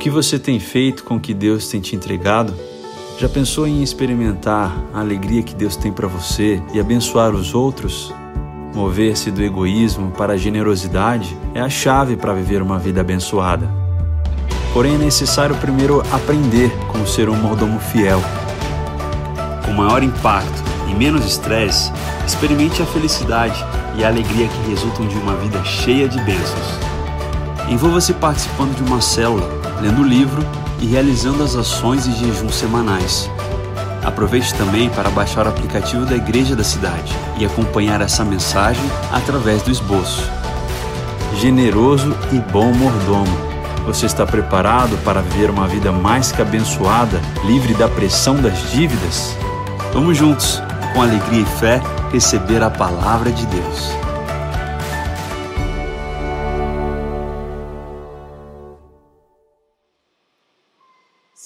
que você tem feito com o que Deus tem te entregado? Já pensou em experimentar a alegria que Deus tem para você e abençoar os outros? Mover-se do egoísmo para a generosidade é a chave para viver uma vida abençoada. Porém, é necessário primeiro aprender como ser um mordomo fiel. Com maior impacto e menos estresse, experimente a felicidade e a alegria que resultam de uma vida cheia de bênçãos. Envolva-se participando de uma célula lendo o livro e realizando as ações e jejuns semanais. Aproveite também para baixar o aplicativo da Igreja da Cidade e acompanhar essa mensagem através do esboço. Generoso e bom mordomo. Você está preparado para viver uma vida mais que abençoada, livre da pressão das dívidas? Vamos juntos, com alegria e fé, receber a palavra de Deus.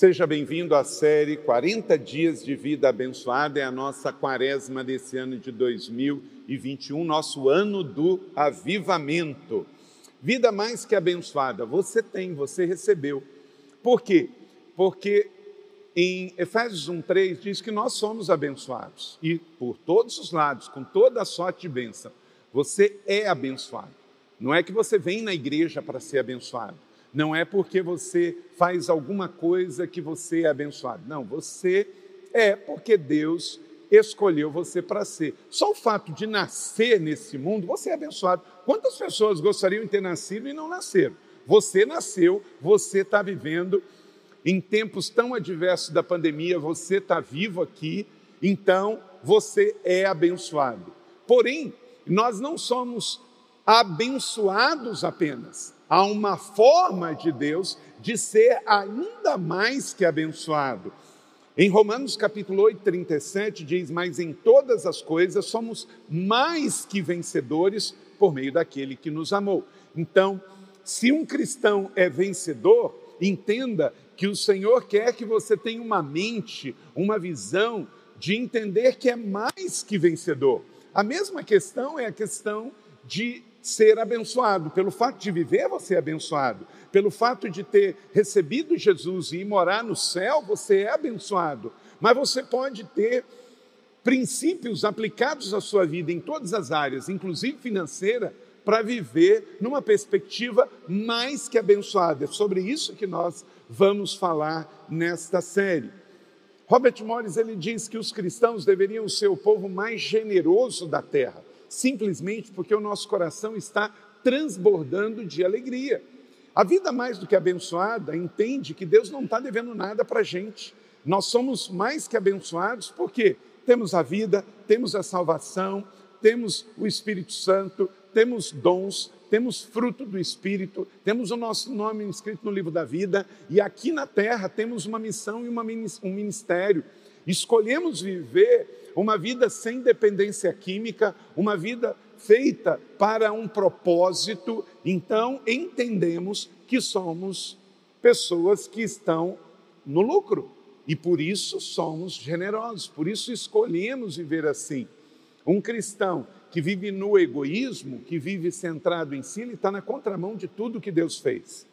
Seja bem-vindo à série 40 Dias de Vida Abençoada, é a nossa quaresma desse ano de 2021, nosso ano do avivamento. Vida mais que abençoada, você tem, você recebeu. Por quê? Porque em Efésios 1,3 diz que nós somos abençoados e por todos os lados, com toda a sorte de bênção, você é abençoado. Não é que você vem na igreja para ser abençoado não é porque você faz alguma coisa que você é abençoado. Não, você é porque Deus escolheu você para ser. Só o fato de nascer nesse mundo, você é abençoado. Quantas pessoas gostariam de ter nascido e não nasceram? Você nasceu, você está vivendo em tempos tão adversos da pandemia, você está vivo aqui, então você é abençoado. Porém, nós não somos abençoados apenas, há uma forma de Deus de ser ainda mais que abençoado. Em Romanos capítulo 8, 37 diz: Mas em todas as coisas somos mais que vencedores por meio daquele que nos amou. Então, se um cristão é vencedor, entenda que o Senhor quer que você tenha uma mente, uma visão de entender que é mais que vencedor. A mesma questão é a questão de ser abençoado. Pelo fato de viver, você é abençoado. Pelo fato de ter recebido Jesus e morar no céu, você é abençoado. Mas você pode ter princípios aplicados à sua vida em todas as áreas, inclusive financeira, para viver numa perspectiva mais que abençoada. É sobre isso que nós vamos falar nesta série. Robert Morris ele diz que os cristãos deveriam ser o povo mais generoso da terra simplesmente porque o nosso coração está transbordando de alegria. A vida mais do que abençoada entende que Deus não está devendo nada para a gente. Nós somos mais que abençoados porque temos a vida, temos a salvação, temos o Espírito Santo, temos dons, temos fruto do Espírito, temos o nosso nome inscrito no livro da vida e aqui na terra temos uma missão e uma, um ministério. Escolhemos viver uma vida sem dependência química, uma vida feita para um propósito, então entendemos que somos pessoas que estão no lucro e por isso somos generosos, por isso escolhemos viver assim. Um cristão que vive no egoísmo, que vive centrado em si, ele está na contramão de tudo que Deus fez.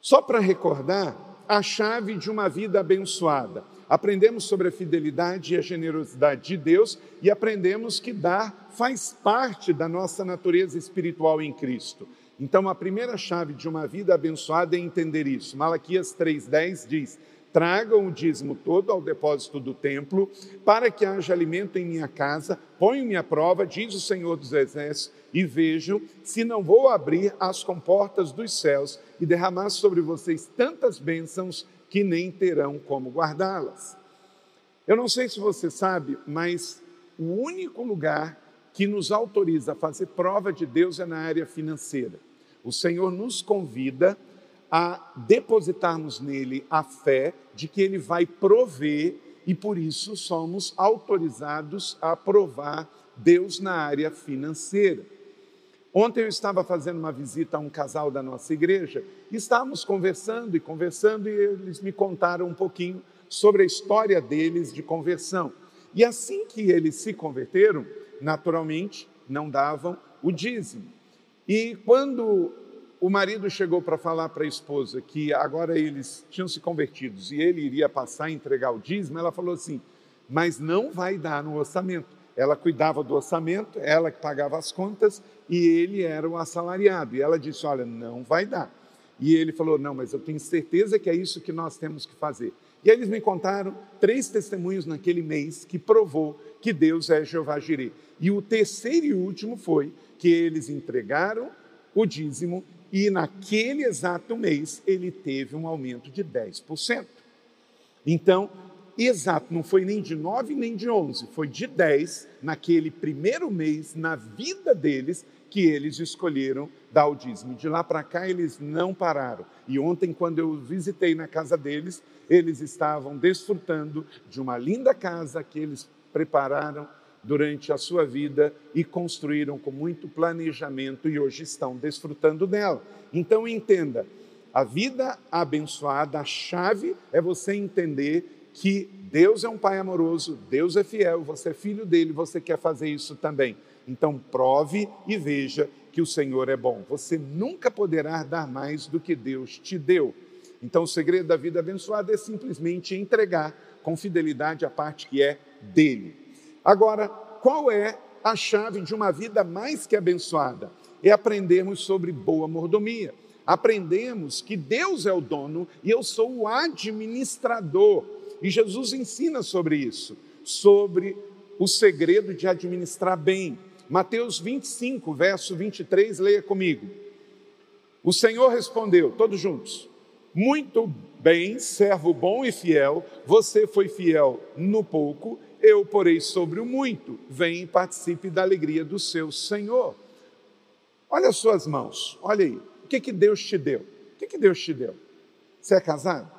Só para recordar, a chave de uma vida abençoada aprendemos sobre a fidelidade e a generosidade de Deus e aprendemos que dar faz parte da nossa natureza espiritual em Cristo. Então, a primeira chave de uma vida abençoada é entender isso. Malaquias 3,10 diz: Tragam o dízimo todo ao depósito do templo, para que haja alimento em minha casa, ponho-me à prova, diz o Senhor dos Exércitos, e vejo se não vou abrir as comportas dos céus e derramar sobre vocês tantas bênçãos que nem terão como guardá-las. Eu não sei se você sabe, mas o único lugar que nos autoriza a fazer prova de Deus é na área financeira. O Senhor nos convida a depositarmos nele a fé de que ele vai prover e por isso somos autorizados a provar Deus na área financeira. Ontem eu estava fazendo uma visita a um casal da nossa igreja e estávamos conversando e conversando e eles me contaram um pouquinho sobre a história deles de conversão. E assim que eles se converteram, naturalmente não davam o dízimo. E quando o marido chegou para falar para a esposa que agora eles tinham se convertidos e ele iria passar a entregar o dízimo, ela falou assim: mas não vai dar no orçamento. Ela cuidava do orçamento, ela que pagava as contas e ele era o assalariado. E ela disse: Olha, não vai dar. E ele falou: Não, mas eu tenho certeza que é isso que nós temos que fazer. E eles me contaram três testemunhos naquele mês que provou que Deus é Jeová Jireh. E o terceiro e último foi que eles entregaram o dízimo e naquele exato mês ele teve um aumento de 10%. Então, exato, não foi nem de 9 nem de 11, foi de 10 naquele primeiro mês na vida deles que eles escolheram dar o dízimo. De lá para cá eles não pararam. E ontem, quando eu visitei na casa deles, eles estavam desfrutando de uma linda casa que eles prepararam durante a sua vida e construíram com muito planejamento e hoje estão desfrutando dela. Então entenda, a vida abençoada, a chave é você entender que Deus é um pai amoroso, Deus é fiel, você é filho dele, você quer fazer isso também. Então prove e veja que o Senhor é bom. Você nunca poderá dar mais do que Deus te deu. Então o segredo da vida abençoada é simplesmente entregar com fidelidade a parte que é dele. Agora, qual é a chave de uma vida mais que abençoada? É aprendermos sobre boa mordomia. Aprendemos que Deus é o dono e eu sou o administrador. E Jesus ensina sobre isso, sobre o segredo de administrar bem. Mateus 25, verso 23, leia comigo. O Senhor respondeu, todos juntos: Muito bem, servo bom e fiel, você foi fiel no pouco, eu porei sobre o muito. Vem e participe da alegria do seu Senhor. Olha as suas mãos, olha aí. O que, que Deus te deu? O que, que Deus te deu? Você é casado?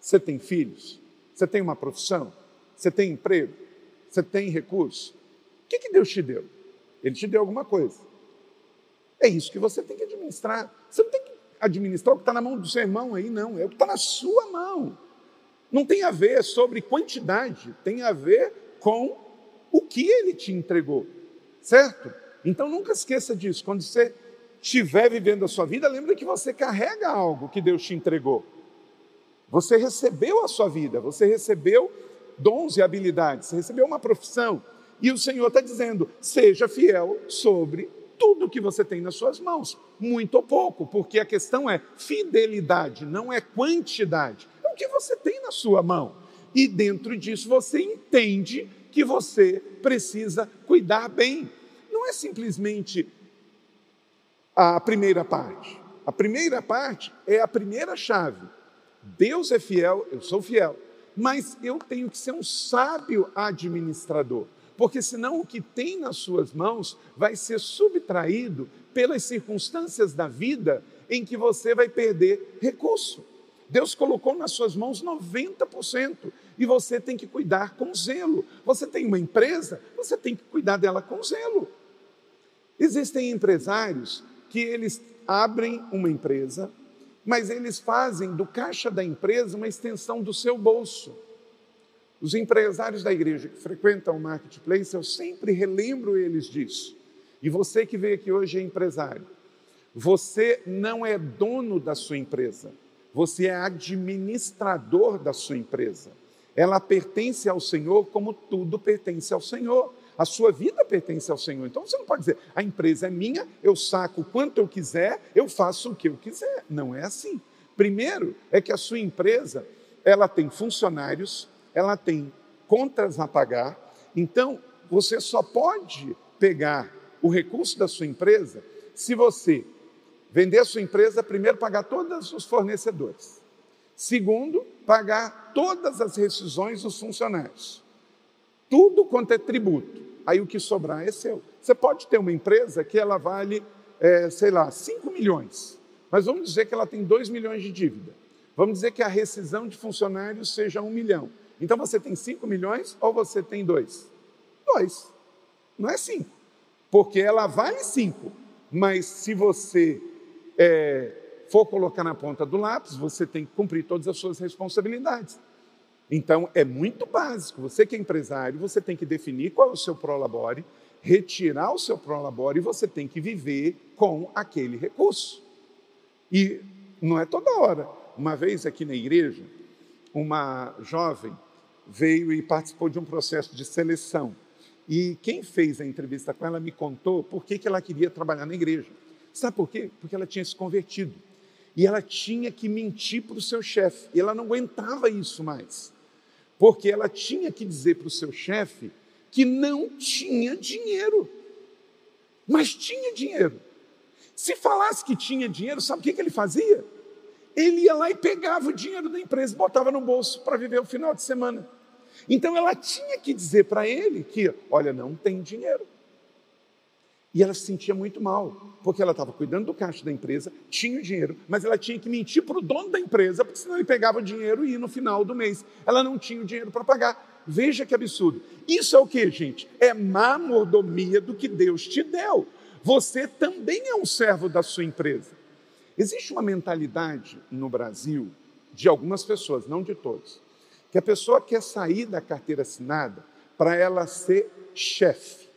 Você tem filhos? Você tem uma profissão? Você tem emprego? Você tem recurso? O que, que Deus te deu? Ele te deu alguma coisa. É isso que você tem que administrar. Você não tem que administrar o que está na mão do seu irmão aí, não. É o que está na sua mão. Não tem a ver sobre quantidade, tem a ver com o que ele te entregou, certo? Então nunca esqueça disso. Quando você estiver vivendo a sua vida, lembre que você carrega algo que Deus te entregou. Você recebeu a sua vida, você recebeu dons e habilidades, você recebeu uma profissão. E o Senhor está dizendo: seja fiel sobre tudo que você tem nas suas mãos, muito ou pouco, porque a questão é fidelidade, não é quantidade que você tem na sua mão. E dentro disso você entende que você precisa cuidar bem. Não é simplesmente a primeira parte. A primeira parte é a primeira chave. Deus é fiel, eu sou fiel, mas eu tenho que ser um sábio administrador, porque senão o que tem nas suas mãos vai ser subtraído pelas circunstâncias da vida em que você vai perder recurso. Deus colocou nas suas mãos 90% e você tem que cuidar com zelo. Você tem uma empresa, você tem que cuidar dela com zelo. Existem empresários que eles abrem uma empresa, mas eles fazem do caixa da empresa uma extensão do seu bolso. Os empresários da igreja que frequentam o marketplace, eu sempre relembro eles disso. E você que veio aqui hoje é empresário, você não é dono da sua empresa. Você é administrador da sua empresa. Ela pertence ao Senhor como tudo pertence ao Senhor. A sua vida pertence ao Senhor. Então você não pode dizer, a empresa é minha, eu saco quanto eu quiser, eu faço o que eu quiser. Não é assim. Primeiro é que a sua empresa, ela tem funcionários, ela tem contas a pagar. Então, você só pode pegar o recurso da sua empresa se você Vender a sua empresa, primeiro, pagar todos os fornecedores. Segundo, pagar todas as rescisões dos funcionários. Tudo quanto é tributo. Aí o que sobrar é seu. Você pode ter uma empresa que ela vale, é, sei lá, 5 milhões. Mas vamos dizer que ela tem 2 milhões de dívida. Vamos dizer que a rescisão de funcionários seja 1 um milhão. Então você tem 5 milhões ou você tem 2? 2. Não é 5. Porque ela vale 5. Mas se você é, for colocar na ponta do lápis, você tem que cumprir todas as suas responsabilidades. Então, é muito básico. Você que é empresário, você tem que definir qual é o seu prolabore, retirar o seu prolabore e você tem que viver com aquele recurso. E não é toda hora. Uma vez aqui na igreja, uma jovem veio e participou de um processo de seleção. E quem fez a entrevista com ela me contou por que, que ela queria trabalhar na igreja. Sabe por quê? Porque ela tinha se convertido. E ela tinha que mentir para o seu chefe. E ela não aguentava isso mais. Porque ela tinha que dizer para o seu chefe que não tinha dinheiro. Mas tinha dinheiro. Se falasse que tinha dinheiro, sabe o que, que ele fazia? Ele ia lá e pegava o dinheiro da empresa, botava no bolso para viver o final de semana. Então ela tinha que dizer para ele que, olha, não tem dinheiro. E ela se sentia muito mal, porque ela estava cuidando do caixa da empresa, tinha o dinheiro, mas ela tinha que mentir para o dono da empresa, porque senão ele pegava o dinheiro e no final do mês. Ela não tinha o dinheiro para pagar. Veja que absurdo. Isso é o que, gente? É má mordomia do que Deus te deu. Você também é um servo da sua empresa. Existe uma mentalidade no Brasil, de algumas pessoas, não de todos, que a pessoa quer sair da carteira assinada para ela ser chefe.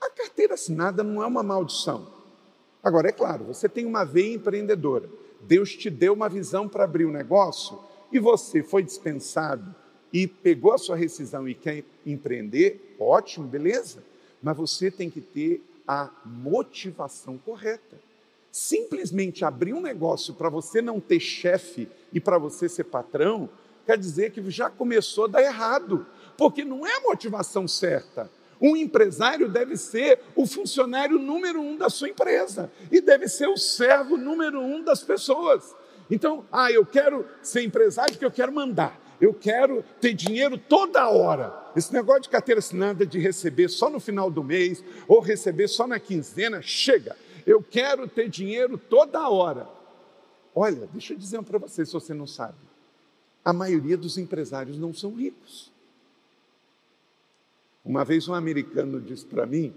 A carteira assinada não é uma maldição. Agora, é claro, você tem uma veia empreendedora. Deus te deu uma visão para abrir o um negócio e você foi dispensado e pegou a sua rescisão e quer empreender, ótimo, beleza. Mas você tem que ter a motivação correta. Simplesmente abrir um negócio para você não ter chefe e para você ser patrão, quer dizer que já começou a dar errado, porque não é a motivação certa. Um empresário deve ser o funcionário número um da sua empresa e deve ser o servo número um das pessoas. Então, ah, eu quero ser empresário porque eu quero mandar, eu quero ter dinheiro toda hora. Esse negócio de carteira assinada, de receber só no final do mês ou receber só na quinzena, chega. Eu quero ter dinheiro toda hora. Olha, deixa eu dizer para você, se você não sabe. A maioria dos empresários não são ricos. Uma vez um americano disse para mim,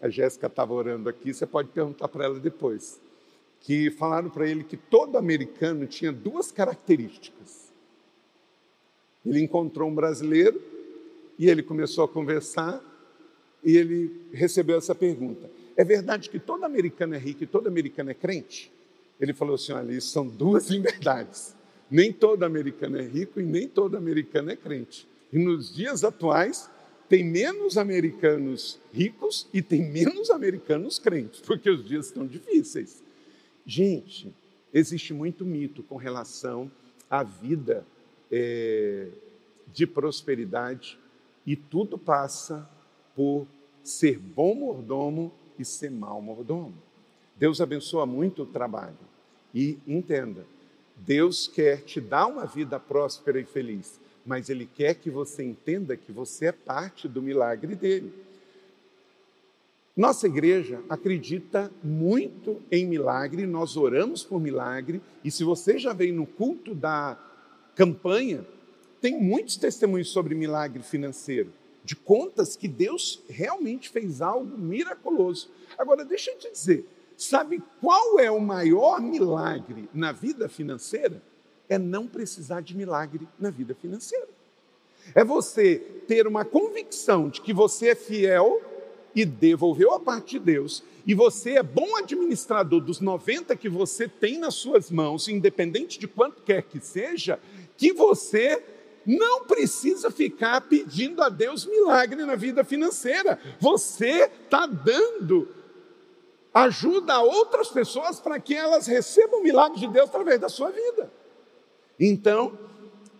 a Jéssica estava orando aqui, você pode perguntar para ela depois, que falaram para ele que todo americano tinha duas características. Ele encontrou um brasileiro e ele começou a conversar e ele recebeu essa pergunta: É verdade que todo americano é rico e todo americano é crente? Ele falou assim: Olha, isso são duas inverdades. Nem todo americano é rico e nem todo americano é crente. E nos dias atuais, tem menos americanos ricos e tem menos americanos crentes, porque os dias estão difíceis. Gente, existe muito mito com relação à vida é, de prosperidade e tudo passa por ser bom mordomo e ser mau mordomo. Deus abençoa muito o trabalho e entenda, Deus quer te dar uma vida próspera e feliz, mas Ele quer que você entenda que você é parte do milagre dele. Nossa igreja acredita muito em milagre, nós oramos por milagre, e se você já veio no culto da campanha, tem muitos testemunhos sobre milagre financeiro, de contas que Deus realmente fez algo miraculoso. Agora, deixa eu te dizer, sabe qual é o maior milagre na vida financeira? é não precisar de milagre na vida financeira. É você ter uma convicção de que você é fiel e devolveu a parte de Deus, e você é bom administrador dos 90 que você tem nas suas mãos, independente de quanto quer que seja, que você não precisa ficar pedindo a Deus milagre na vida financeira. Você está dando ajuda a outras pessoas para que elas recebam o milagre de Deus através da sua vida. Então,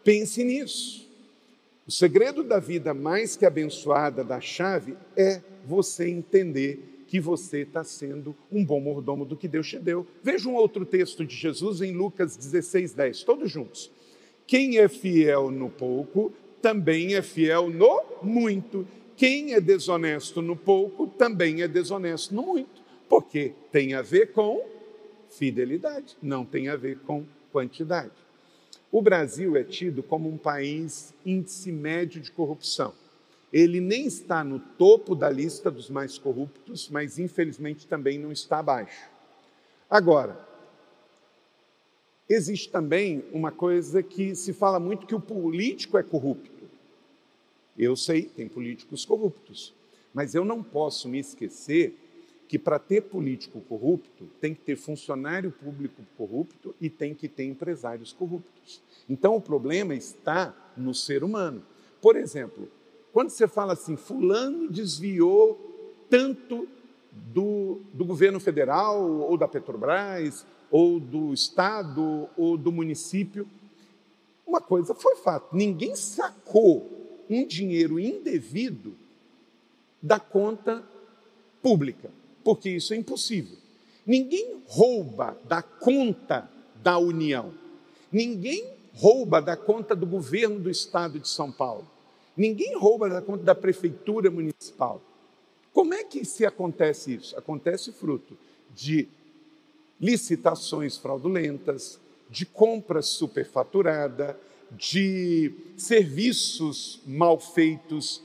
pense nisso. O segredo da vida mais que abençoada da chave é você entender que você está sendo um bom mordomo do que Deus te deu. Veja um outro texto de Jesus em Lucas 16, 10, todos juntos. Quem é fiel no pouco, também é fiel no muito. Quem é desonesto no pouco, também é desonesto no muito. Porque tem a ver com fidelidade, não tem a ver com quantidade. O Brasil é tido como um país índice médio de corrupção. Ele nem está no topo da lista dos mais corruptos, mas infelizmente também não está abaixo. Agora, existe também uma coisa que se fala muito que o político é corrupto. Eu sei, tem políticos corruptos, mas eu não posso me esquecer que para ter político corrupto, tem que ter funcionário público corrupto e tem que ter empresários corruptos. Então o problema está no ser humano. Por exemplo, quando você fala assim, fulano desviou tanto do, do governo federal, ou da Petrobras, ou do estado, ou do município, uma coisa foi fato: ninguém sacou um dinheiro indevido da conta pública, porque isso é impossível. Ninguém rouba da conta da União. Ninguém rouba da conta do governo do estado de São Paulo. Ninguém rouba da conta da prefeitura municipal. Como é que se acontece isso? Acontece fruto de licitações fraudulentas, de compras superfaturada, de serviços mal feitos,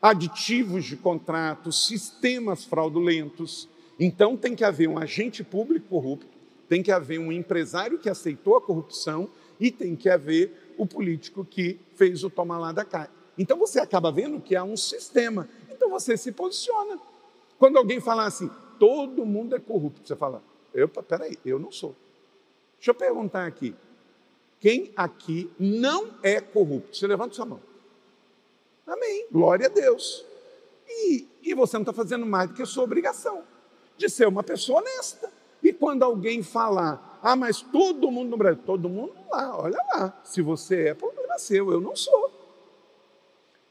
aditivos de contratos, sistemas fraudulentos. Então tem que haver um agente público corrupto, tem que haver um empresário que aceitou a corrupção e tem que haver o político que fez o tomar lá da cá. Então você acaba vendo que há um sistema. Então você se posiciona. Quando alguém fala assim, todo mundo é corrupto, você fala, opa, peraí, eu não sou. Deixa eu perguntar aqui. Quem aqui não é corrupto? Você levanta sua mão. Amém. Glória a Deus. E, e você não está fazendo mais do que a sua obrigação de ser uma pessoa honesta. E quando alguém falar, ah, mas todo mundo no Brasil, todo mundo lá, olha lá. Se você é, problema seu, eu não sou.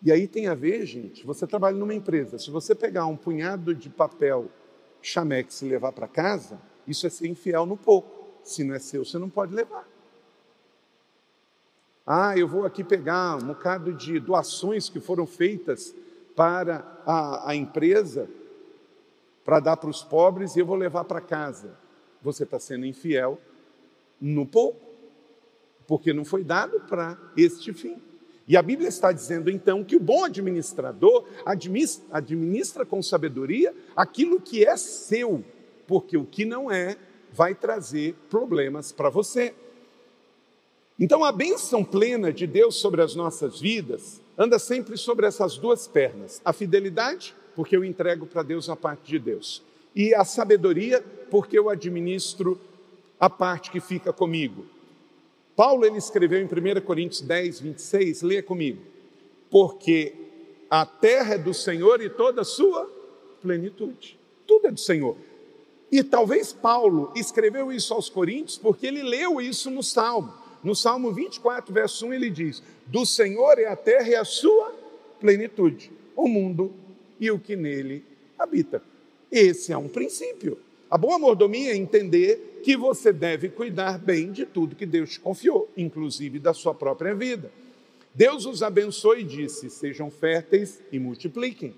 E aí tem a ver, gente, você trabalha numa empresa, se você pegar um punhado de papel chamex e levar para casa, isso é ser infiel no pouco. Se não é seu, você não pode levar. Ah, eu vou aqui pegar um bocado de doações que foram feitas para a, a empresa para dar para os pobres e eu vou levar para casa você está sendo infiel no pouco, porque não foi dado para este fim. E a Bíblia está dizendo então que o bom administrador administra, administra com sabedoria aquilo que é seu, porque o que não é vai trazer problemas para você. Então a bênção plena de Deus sobre as nossas vidas anda sempre sobre essas duas pernas: a fidelidade, porque eu entrego para Deus a parte de Deus, e a sabedoria, porque eu administro a parte que fica comigo. Paulo ele escreveu em 1 Coríntios 10, 26, leia comigo. Porque a terra é do Senhor e toda a sua plenitude. Tudo é do Senhor. E talvez Paulo escreveu isso aos Coríntios porque ele leu isso no Salmo. No Salmo 24, verso 1, ele diz: Do Senhor é a terra e a sua plenitude, o mundo e o que nele habita. Esse é um princípio. A boa mordomia é entender que você deve cuidar bem de tudo que Deus te confiou, inclusive da sua própria vida. Deus os abençoe e disse: Sejam férteis e multipliquem.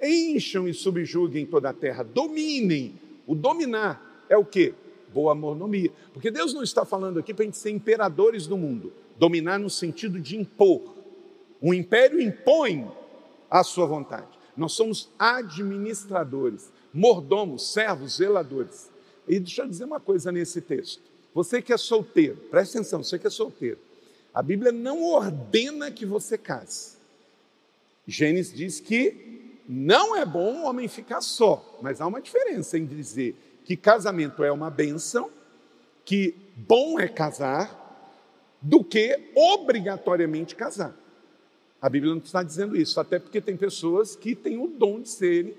Encham e subjuguem toda a terra, dominem. O dominar é o que? Boa mordomia. Porque Deus não está falando aqui para a gente ser imperadores do mundo, dominar no sentido de impor. O império impõe a sua vontade. Nós somos administradores mordomos, servos, zeladores. E deixa eu dizer uma coisa nesse texto. Você que é solteiro, preste atenção, você que é solteiro. A Bíblia não ordena que você case. Gênesis diz que não é bom o homem ficar só, mas há uma diferença em dizer que casamento é uma benção, que bom é casar, do que obrigatoriamente casar. A Bíblia não está dizendo isso, até porque tem pessoas que têm o dom de serem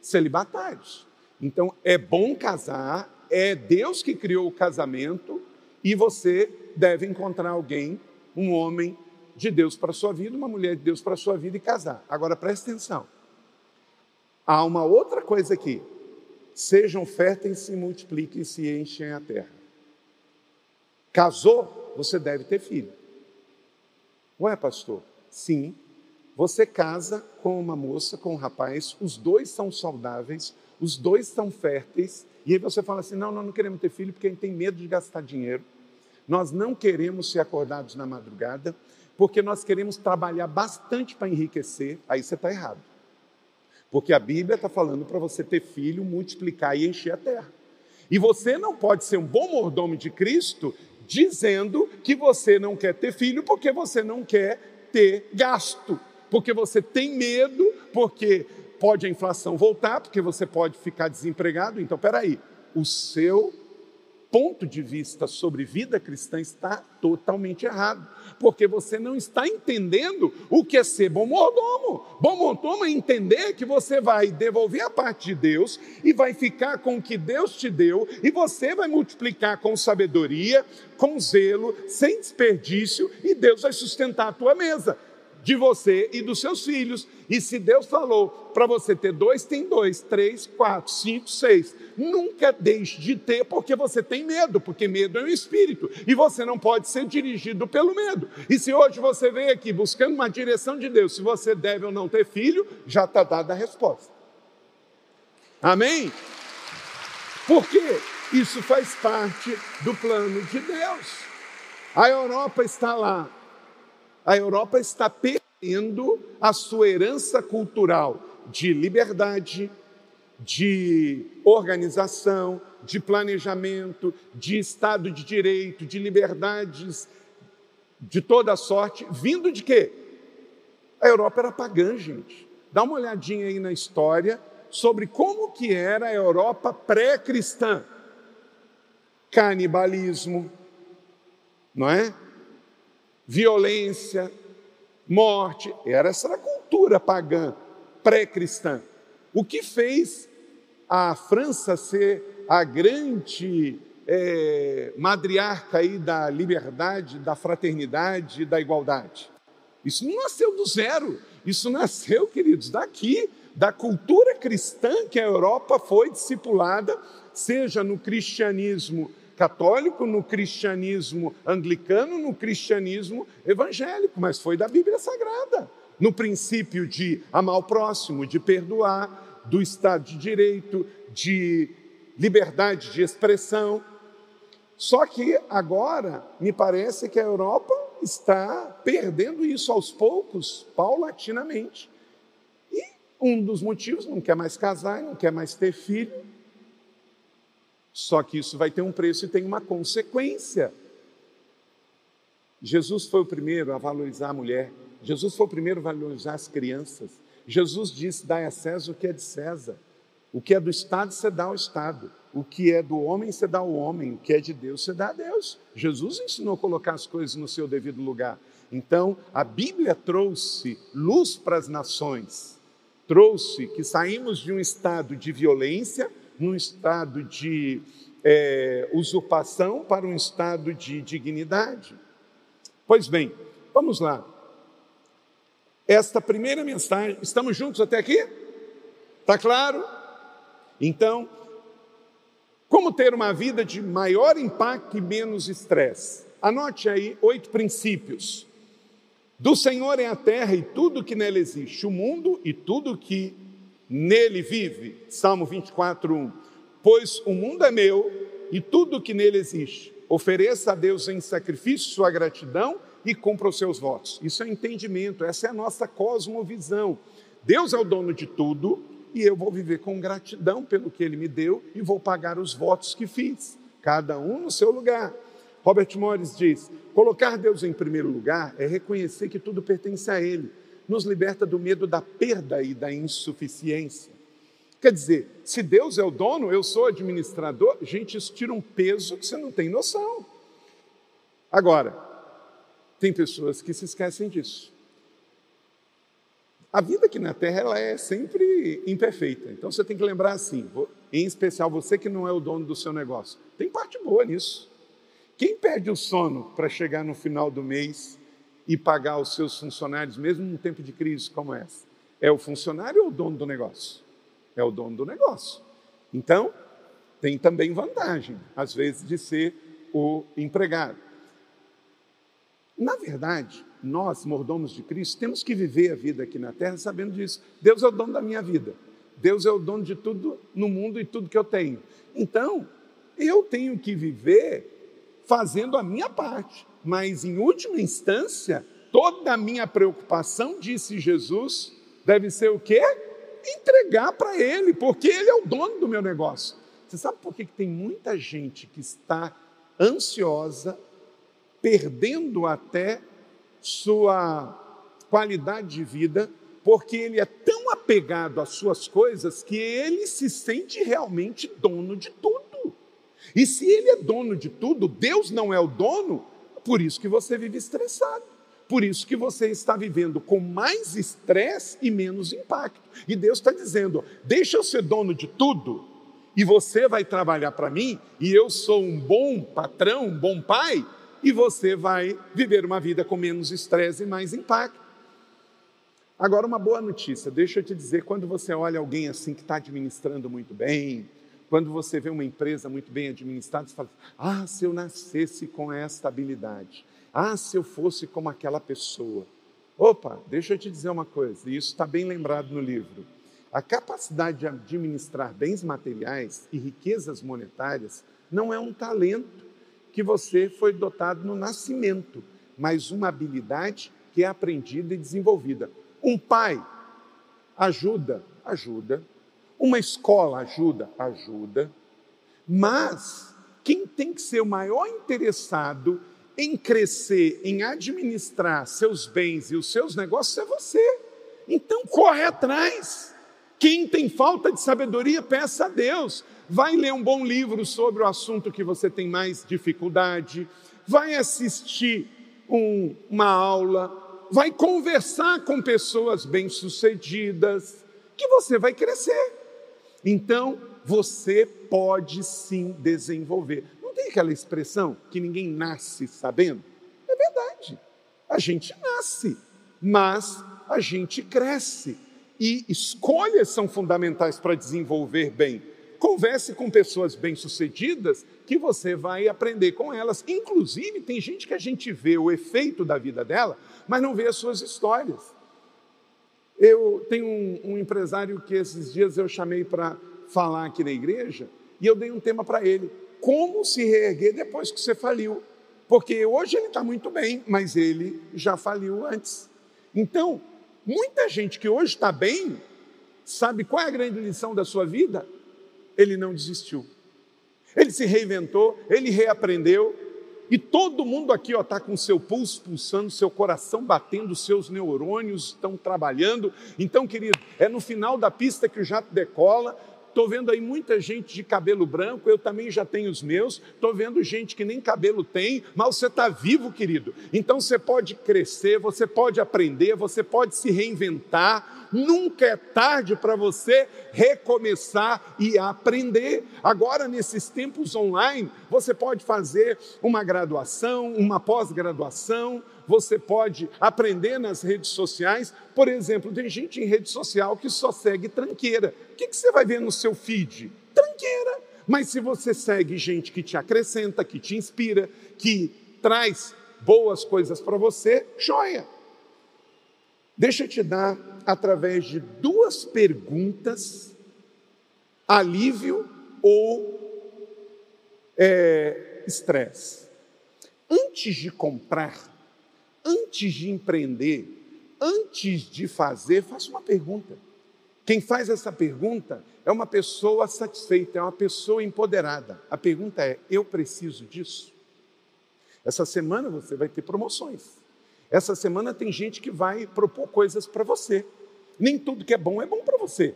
celibatários. Então, é bom casar, é Deus que criou o casamento e você deve encontrar alguém, um homem de Deus para a sua vida, uma mulher de Deus para a sua vida e casar. Agora preste atenção. Há uma outra coisa aqui. Sejam férteis e multipliquem e se enchem a terra. Casou, você deve ter filho. Ué, pastor? Sim, você casa com uma moça, com um rapaz, os dois são saudáveis, os dois são férteis, e aí você fala assim: não, nós não queremos ter filho porque a gente tem medo de gastar dinheiro, nós não queremos ser acordados na madrugada, porque nós queremos trabalhar bastante para enriquecer, aí você está errado. Porque a Bíblia está falando para você ter filho, multiplicar e encher a terra. E você não pode ser um bom mordomo de Cristo dizendo que você não quer ter filho porque você não quer ter gasto porque você tem medo, porque pode a inflação voltar, porque você pode ficar desempregado. Então, peraí, o seu ponto de vista sobre vida cristã está totalmente errado, porque você não está entendendo o que é ser bom mordomo. Bom mordomo é entender que você vai devolver a parte de Deus e vai ficar com o que Deus te deu e você vai multiplicar com sabedoria, com zelo, sem desperdício e Deus vai sustentar a tua mesa de você e dos seus filhos. E se Deus falou para você ter dois, tem dois, três, quatro, cinco, seis. Nunca deixe de ter porque você tem medo, porque medo é um espírito e você não pode ser dirigido pelo medo. E se hoje você veio aqui buscando uma direção de Deus, se você deve ou não ter filho, já está dada a resposta. Amém? Porque isso faz parte do plano de Deus. A Europa está lá a Europa está perdendo a sua herança cultural de liberdade, de organização, de planejamento, de Estado de Direito, de liberdades de toda sorte, vindo de quê? A Europa era pagã, gente. Dá uma olhadinha aí na história sobre como que era a Europa pré-cristã. Canibalismo, não é? Violência, morte. Era essa a cultura pagã pré-cristã. O que fez a França ser a grande é, madriarca aí da liberdade, da fraternidade, da igualdade? Isso não nasceu do zero. Isso nasceu, queridos, daqui, da cultura cristã que a Europa foi discipulada, seja no cristianismo católico, no cristianismo anglicano, no cristianismo evangélico, mas foi da Bíblia Sagrada. No princípio de amar o próximo, de perdoar, do Estado de Direito, de liberdade de expressão. Só que agora me parece que a Europa está perdendo isso aos poucos, paulatinamente. E um dos motivos, não quer mais casar, não quer mais ter filho, só que isso vai ter um preço e tem uma consequência. Jesus foi o primeiro a valorizar a mulher. Jesus foi o primeiro a valorizar as crianças. Jesus disse: dai a César o que é de César. O que é do Estado, você dá ao Estado. O que é do homem, você dá ao homem. O que é de Deus, você dá a Deus. Jesus ensinou a colocar as coisas no seu devido lugar. Então, a Bíblia trouxe luz para as nações. Trouxe que saímos de um estado de violência num estado de é, usurpação para um estado de dignidade. Pois bem, vamos lá. Esta primeira mensagem, estamos juntos até aqui? Está claro? Então, como ter uma vida de maior impacto e menos estresse? Anote aí oito princípios. Do Senhor é a terra e tudo que nela existe, o mundo e tudo que nele vive. Salmo 24, 1. Pois o mundo é meu e tudo que nele existe. Ofereça a Deus em sacrifício sua gratidão e cumpra os seus votos. Isso é entendimento, essa é a nossa cosmovisão. Deus é o dono de tudo e eu vou viver com gratidão pelo que ele me deu e vou pagar os votos que fiz, cada um no seu lugar. Robert Morris diz: colocar Deus em primeiro lugar é reconhecer que tudo pertence a Ele nos liberta do medo da perda e da insuficiência. Quer dizer, se Deus é o dono, eu sou administrador, gente, isso tira um peso que você não tem noção. Agora, tem pessoas que se esquecem disso. A vida aqui na Terra ela é sempre imperfeita. Então você tem que lembrar assim, em especial você que não é o dono do seu negócio. Tem parte boa nisso. Quem perde o sono para chegar no final do mês e pagar os seus funcionários, mesmo num tempo de crise como essa? É o funcionário ou o dono do negócio? É o dono do negócio. Então, tem também vantagem, às vezes, de ser o empregado. Na verdade, nós, mordomos de Cristo, temos que viver a vida aqui na terra sabendo disso. Deus é o dono da minha vida. Deus é o dono de tudo no mundo e tudo que eu tenho. Então, eu tenho que viver fazendo a minha parte mas em última instância, toda a minha preocupação, disse Jesus, deve ser o quê? Entregar para Ele, porque Ele é o dono do meu negócio. Você sabe por que tem muita gente que está ansiosa, perdendo até sua qualidade de vida, porque ele é tão apegado às suas coisas que ele se sente realmente dono de tudo. E se ele é dono de tudo, Deus não é o dono, por isso que você vive estressado. Por isso que você está vivendo com mais estresse e menos impacto. E Deus está dizendo: deixa eu ser dono de tudo, e você vai trabalhar para mim, e eu sou um bom patrão, um bom pai, e você vai viver uma vida com menos estresse e mais impacto. Agora, uma boa notícia, deixa eu te dizer: quando você olha alguém assim que está administrando muito bem, quando você vê uma empresa muito bem administrada, você fala: ah, se eu nascesse com esta habilidade, ah, se eu fosse como aquela pessoa. Opa, deixa eu te dizer uma coisa, e isso está bem lembrado no livro. A capacidade de administrar bens materiais e riquezas monetárias não é um talento que você foi dotado no nascimento, mas uma habilidade que é aprendida e desenvolvida. Um pai ajuda, ajuda. Uma escola ajuda, ajuda. Mas quem tem que ser o maior interessado em crescer, em administrar seus bens e os seus negócios é você. Então corre atrás. Quem tem falta de sabedoria, peça a Deus. Vai ler um bom livro sobre o assunto que você tem mais dificuldade. Vai assistir um, uma aula. Vai conversar com pessoas bem-sucedidas, que você vai crescer. Então, você pode sim desenvolver. Não tem aquela expressão que ninguém nasce sabendo? É verdade. A gente nasce, mas a gente cresce. E escolhas são fundamentais para desenvolver bem. Converse com pessoas bem-sucedidas que você vai aprender com elas. Inclusive, tem gente que a gente vê o efeito da vida dela, mas não vê as suas histórias. Eu tenho um, um empresário que esses dias eu chamei para falar aqui na igreja e eu dei um tema para ele como se reerguer depois que você faliu. Porque hoje ele está muito bem, mas ele já faliu antes. Então, muita gente que hoje está bem, sabe qual é a grande lição da sua vida? Ele não desistiu. Ele se reinventou, ele reaprendeu, e todo mundo aqui está com seu pulso pulsando, seu coração batendo, seus neurônios estão trabalhando. Então, querido, é no final da pista que o jato decola, Estou vendo aí muita gente de cabelo branco, eu também já tenho os meus. Estou vendo gente que nem cabelo tem, mas você está vivo, querido. Então você pode crescer, você pode aprender, você pode se reinventar. Nunca é tarde para você recomeçar e aprender. Agora, nesses tempos online, você pode fazer uma graduação, uma pós-graduação, você pode aprender nas redes sociais. Por exemplo, tem gente em rede social que só segue tranqueira. Que, que você vai ver no seu feed? Tranqueira. Mas se você segue gente que te acrescenta, que te inspira, que traz boas coisas para você, joia. Deixa eu te dar, através de duas perguntas, alívio ou é, estresse. Antes de comprar, antes de empreender, antes de fazer, faça uma pergunta. Quem faz essa pergunta é uma pessoa satisfeita, é uma pessoa empoderada. A pergunta é: eu preciso disso? Essa semana você vai ter promoções. Essa semana tem gente que vai propor coisas para você. Nem tudo que é bom é bom para você.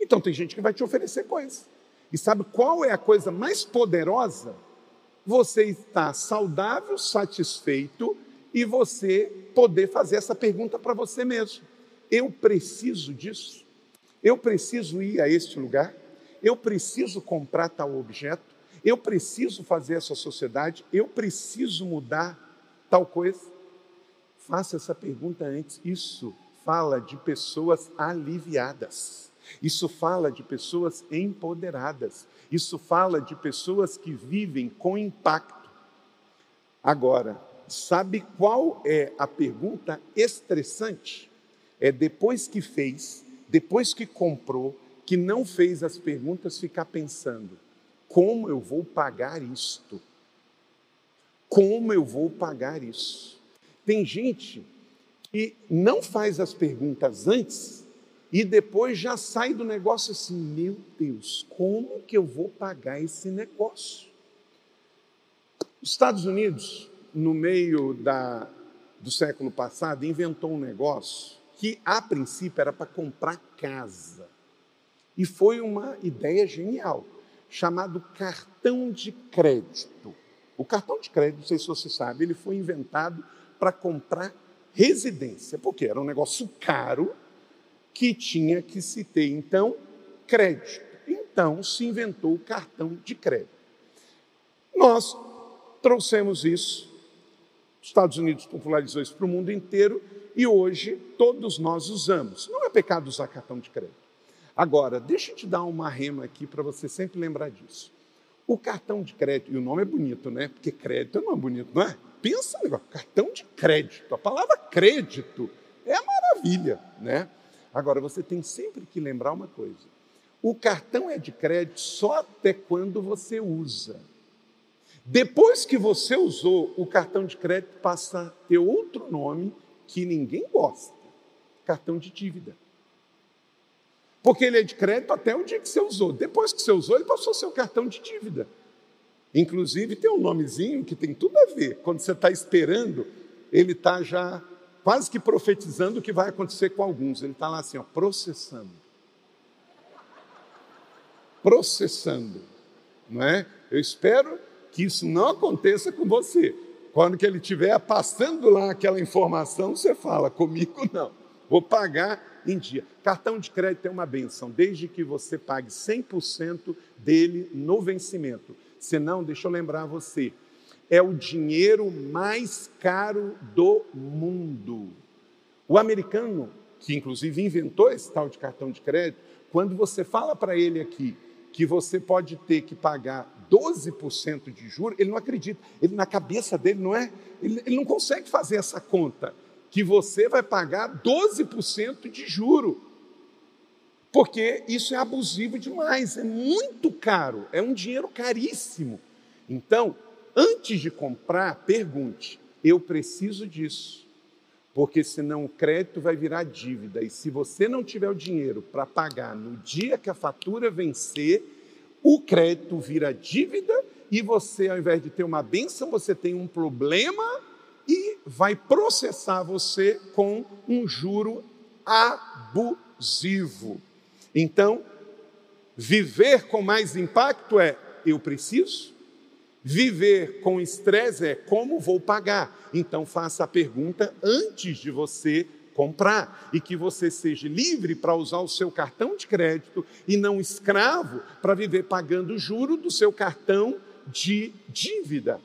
Então tem gente que vai te oferecer coisas. E sabe qual é a coisa mais poderosa? Você está saudável, satisfeito e você poder fazer essa pergunta para você mesmo: eu preciso disso? Eu preciso ir a este lugar? Eu preciso comprar tal objeto? Eu preciso fazer essa sociedade? Eu preciso mudar tal coisa? Faça essa pergunta antes. Isso fala de pessoas aliviadas. Isso fala de pessoas empoderadas. Isso fala de pessoas que vivem com impacto. Agora, Sabe qual é a pergunta estressante? É depois que fez, depois que comprou, que não fez as perguntas, ficar pensando: como eu vou pagar isto? Como eu vou pagar isso? Tem gente que não faz as perguntas antes e depois já sai do negócio assim: meu Deus, como que eu vou pagar esse negócio? Os Estados Unidos no meio da, do século passado, inventou um negócio que a princípio era para comprar casa. E foi uma ideia genial, chamado cartão de crédito. O cartão de crédito, não sei se você sabe, ele foi inventado para comprar residência, porque era um negócio caro que tinha que se ter, então, crédito. Então se inventou o cartão de crédito. Nós trouxemos isso, os Estados Unidos popularizou isso para o mundo inteiro e hoje todos nós usamos. Não é pecado usar cartão de crédito. Agora, deixa eu te dar uma rema aqui para você sempre lembrar disso. O cartão de crédito, e o nome é bonito, né? Porque crédito não é bonito, não é? Pensa no negócio, cartão de crédito. A palavra crédito é maravilha, né? Agora, você tem sempre que lembrar uma coisa. O cartão é de crédito só até quando você usa. Depois que você usou, o cartão de crédito passa a ter outro nome que ninguém gosta: cartão de dívida. Porque ele é de crédito até o dia que você usou. Depois que você usou, ele passou a ser o cartão de dívida. Inclusive, tem um nomezinho que tem tudo a ver. Quando você está esperando, ele está já quase que profetizando o que vai acontecer com alguns. Ele está lá assim, ó, processando. Processando. Não é? Eu espero que isso não aconteça com você. Quando que ele estiver passando lá aquela informação, você fala, comigo não, vou pagar em dia. Cartão de crédito é uma benção, desde que você pague 100% dele no vencimento. Senão, deixa eu lembrar você, é o dinheiro mais caro do mundo. O americano, que inclusive inventou esse tal de cartão de crédito, quando você fala para ele aqui que você pode ter que pagar 12% de juros, ele não acredita. Ele, na cabeça dele, não é. Ele, ele não consegue fazer essa conta. Que você vai pagar 12% de juro. Porque isso é abusivo demais, é muito caro, é um dinheiro caríssimo. Então, antes de comprar, pergunte: eu preciso disso? Porque senão o crédito vai virar dívida. E se você não tiver o dinheiro para pagar no dia que a fatura vencer, o crédito vira dívida e você, ao invés de ter uma benção, você tem um problema e vai processar você com um juro abusivo. Então, viver com mais impacto é eu preciso, viver com estresse é como vou pagar. Então, faça a pergunta antes de você comprar e que você seja livre para usar o seu cartão de crédito e não escravo para viver pagando o juro do seu cartão de dívida.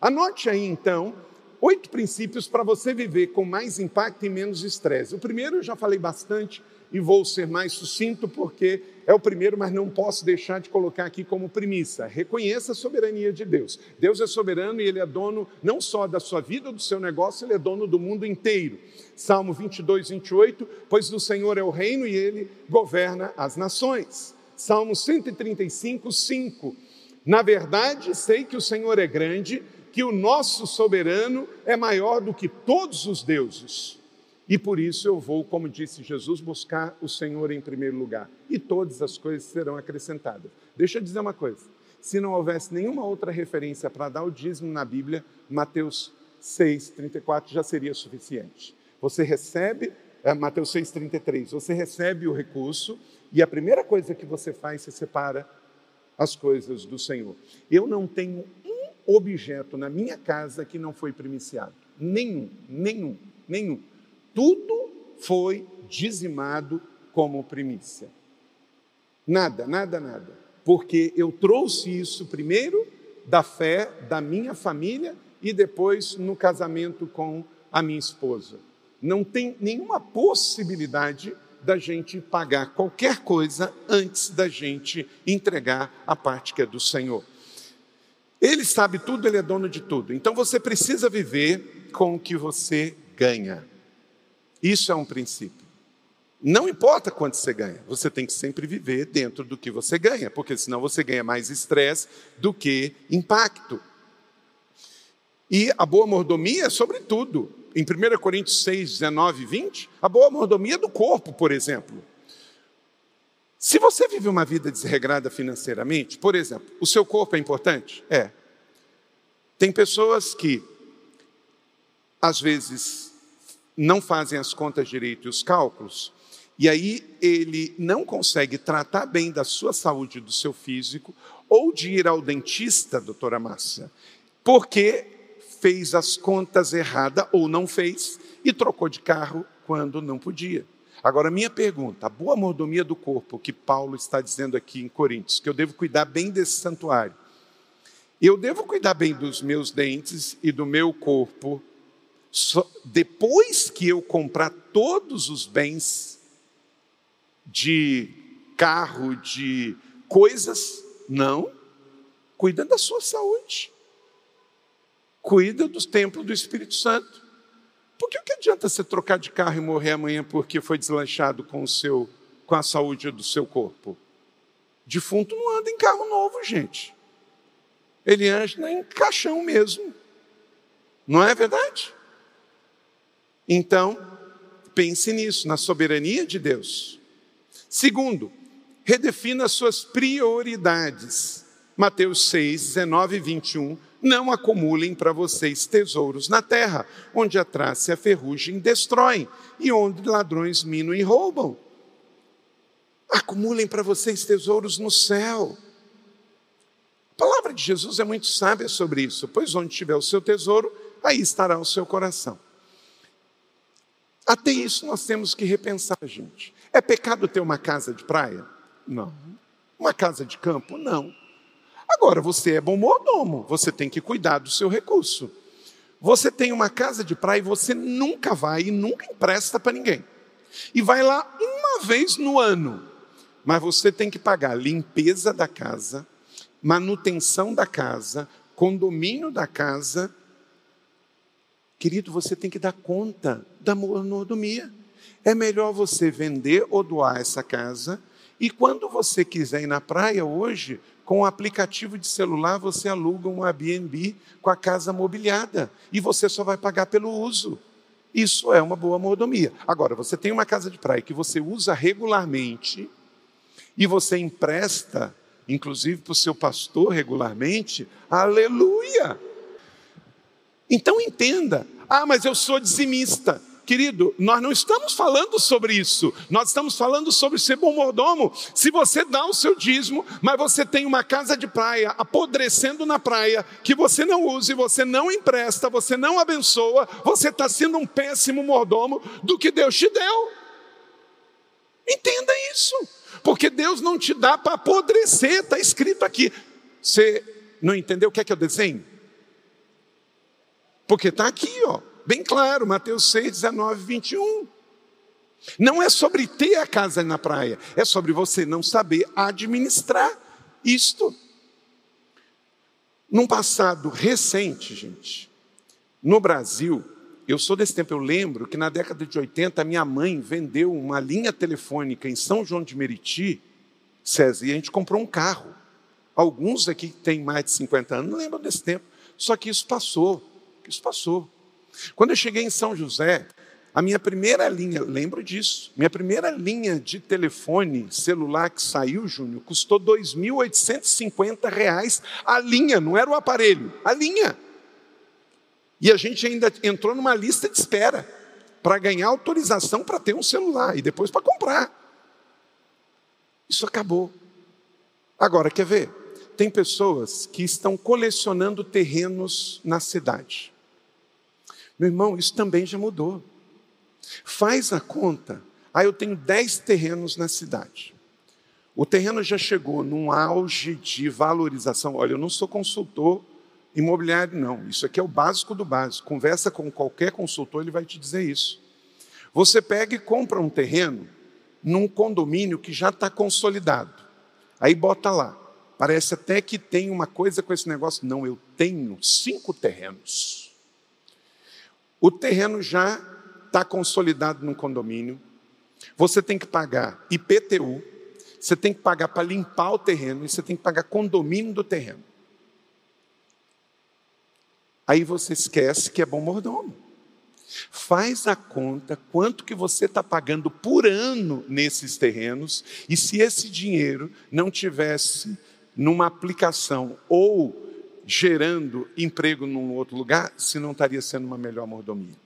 Anote aí então oito princípios para você viver com mais impacto e menos estresse. O primeiro eu já falei bastante e vou ser mais sucinto porque é o primeiro, mas não posso deixar de colocar aqui como premissa. Reconheça a soberania de Deus. Deus é soberano e Ele é dono não só da sua vida, do seu negócio, Ele é dono do mundo inteiro. Salmo 22, 28, pois do Senhor é o reino e Ele governa as nações. Salmo 135, 5. Na verdade, sei que o Senhor é grande, que o nosso soberano é maior do que todos os deuses. E por isso eu vou, como disse Jesus, buscar o Senhor em primeiro lugar. E todas as coisas serão acrescentadas. Deixa eu dizer uma coisa: se não houvesse nenhuma outra referência para dar o dízimo na Bíblia, Mateus 6, 34 já seria suficiente. Você recebe, é, Mateus 6, 33, você recebe o recurso e a primeira coisa que você faz, você separa as coisas do Senhor. Eu não tenho um objeto na minha casa que não foi primiciado. Nenhum, nenhum, nenhum tudo foi dizimado como primícia. Nada, nada, nada. Porque eu trouxe isso primeiro da fé da minha família e depois no casamento com a minha esposa. Não tem nenhuma possibilidade da gente pagar qualquer coisa antes da gente entregar a parte que é do Senhor. Ele sabe tudo, ele é dono de tudo. Então você precisa viver com o que você ganha. Isso é um princípio. Não importa quanto você ganha, você tem que sempre viver dentro do que você ganha, porque senão você ganha mais estresse do que impacto. E a boa mordomia é sobre tudo. Em 1 Coríntios 6, 19 e 20, a boa mordomia é do corpo, por exemplo. Se você vive uma vida desregrada financeiramente, por exemplo, o seu corpo é importante? É. Tem pessoas que, às vezes, não fazem as contas direito e os cálculos, e aí ele não consegue tratar bem da sua saúde, do seu físico, ou de ir ao dentista, doutora Márcia, porque fez as contas erradas ou não fez e trocou de carro quando não podia. Agora, minha pergunta: a boa mordomia do corpo que Paulo está dizendo aqui em Coríntios, que eu devo cuidar bem desse santuário, eu devo cuidar bem dos meus dentes e do meu corpo depois que eu comprar todos os bens de carro, de coisas? Não. Cuida da sua saúde. Cuida dos templos do Espírito Santo. Porque o que adianta você trocar de carro e morrer amanhã porque foi deslanchado com o seu com a saúde do seu corpo? Defunto não anda em carro novo, gente. Ele anda em caixão mesmo. Não é verdade? Então, pense nisso, na soberania de Deus. Segundo, redefina suas prioridades. Mateus 6, 19 e 21. Não acumulem para vocês tesouros na terra, onde a traça e a ferrugem destroem, e onde ladrões minam e roubam. Acumulem para vocês tesouros no céu. A palavra de Jesus é muito sábia sobre isso, pois onde tiver o seu tesouro, aí estará o seu coração. Até isso nós temos que repensar, gente. É pecado ter uma casa de praia? Não. Uma casa de campo? Não. Agora, você é bom mordomo, você tem que cuidar do seu recurso. Você tem uma casa de praia e você nunca vai e nunca empresta para ninguém. E vai lá uma vez no ano. Mas você tem que pagar limpeza da casa, manutenção da casa, condomínio da casa Querido, você tem que dar conta da mordomia. É melhor você vender ou doar essa casa. E quando você quiser ir na praia hoje, com o aplicativo de celular, você aluga um Airbnb com a casa mobiliada. E você só vai pagar pelo uso. Isso é uma boa mordomia. Agora, você tem uma casa de praia que você usa regularmente e você empresta, inclusive para o seu pastor regularmente, aleluia! Então entenda: ah, mas eu sou dizimista. Querido, nós não estamos falando sobre isso, nós estamos falando sobre ser bom mordomo. Se você dá o seu dízimo, mas você tem uma casa de praia apodrecendo na praia, que você não usa, você não empresta, você não abençoa, você está sendo um péssimo mordomo do que Deus te deu. Entenda isso, porque Deus não te dá para apodrecer, está escrito aqui. Você não entendeu o que é que eu desenho? Porque está aqui, ó, bem claro, Mateus 6, 19, 21. Não é sobre ter a casa na praia, é sobre você não saber administrar isto. Num passado recente, gente, no Brasil, eu sou desse tempo, eu lembro que na década de 80 minha mãe vendeu uma linha telefônica em São João de Meriti, César, e a gente comprou um carro. Alguns aqui que têm mais de 50 anos não lembram desse tempo, só que isso passou. Isso passou. Quando eu cheguei em São José, a minha primeira linha, lembro disso, minha primeira linha de telefone celular que saiu, Júnior, custou R$ 2.850 a linha, não era o aparelho, a linha. E a gente ainda entrou numa lista de espera para ganhar autorização para ter um celular e depois para comprar. Isso acabou. Agora, quer ver? Tem pessoas que estão colecionando terrenos na cidade. Meu irmão, isso também já mudou. Faz a conta. Ah, eu tenho 10 terrenos na cidade. O terreno já chegou num auge de valorização. Olha, eu não sou consultor imobiliário, não. Isso aqui é o básico do básico. Conversa com qualquer consultor, ele vai te dizer isso. Você pega e compra um terreno num condomínio que já está consolidado. Aí bota lá. Parece até que tem uma coisa com esse negócio. Não, eu tenho cinco terrenos. O terreno já está consolidado no condomínio. Você tem que pagar IPTU, você tem que pagar para limpar o terreno e você tem que pagar condomínio do terreno. Aí você esquece que é bom mordomo. Faz a conta quanto que você está pagando por ano nesses terrenos e se esse dinheiro não tivesse numa aplicação ou gerando emprego num outro lugar, se não estaria sendo uma melhor mordomia.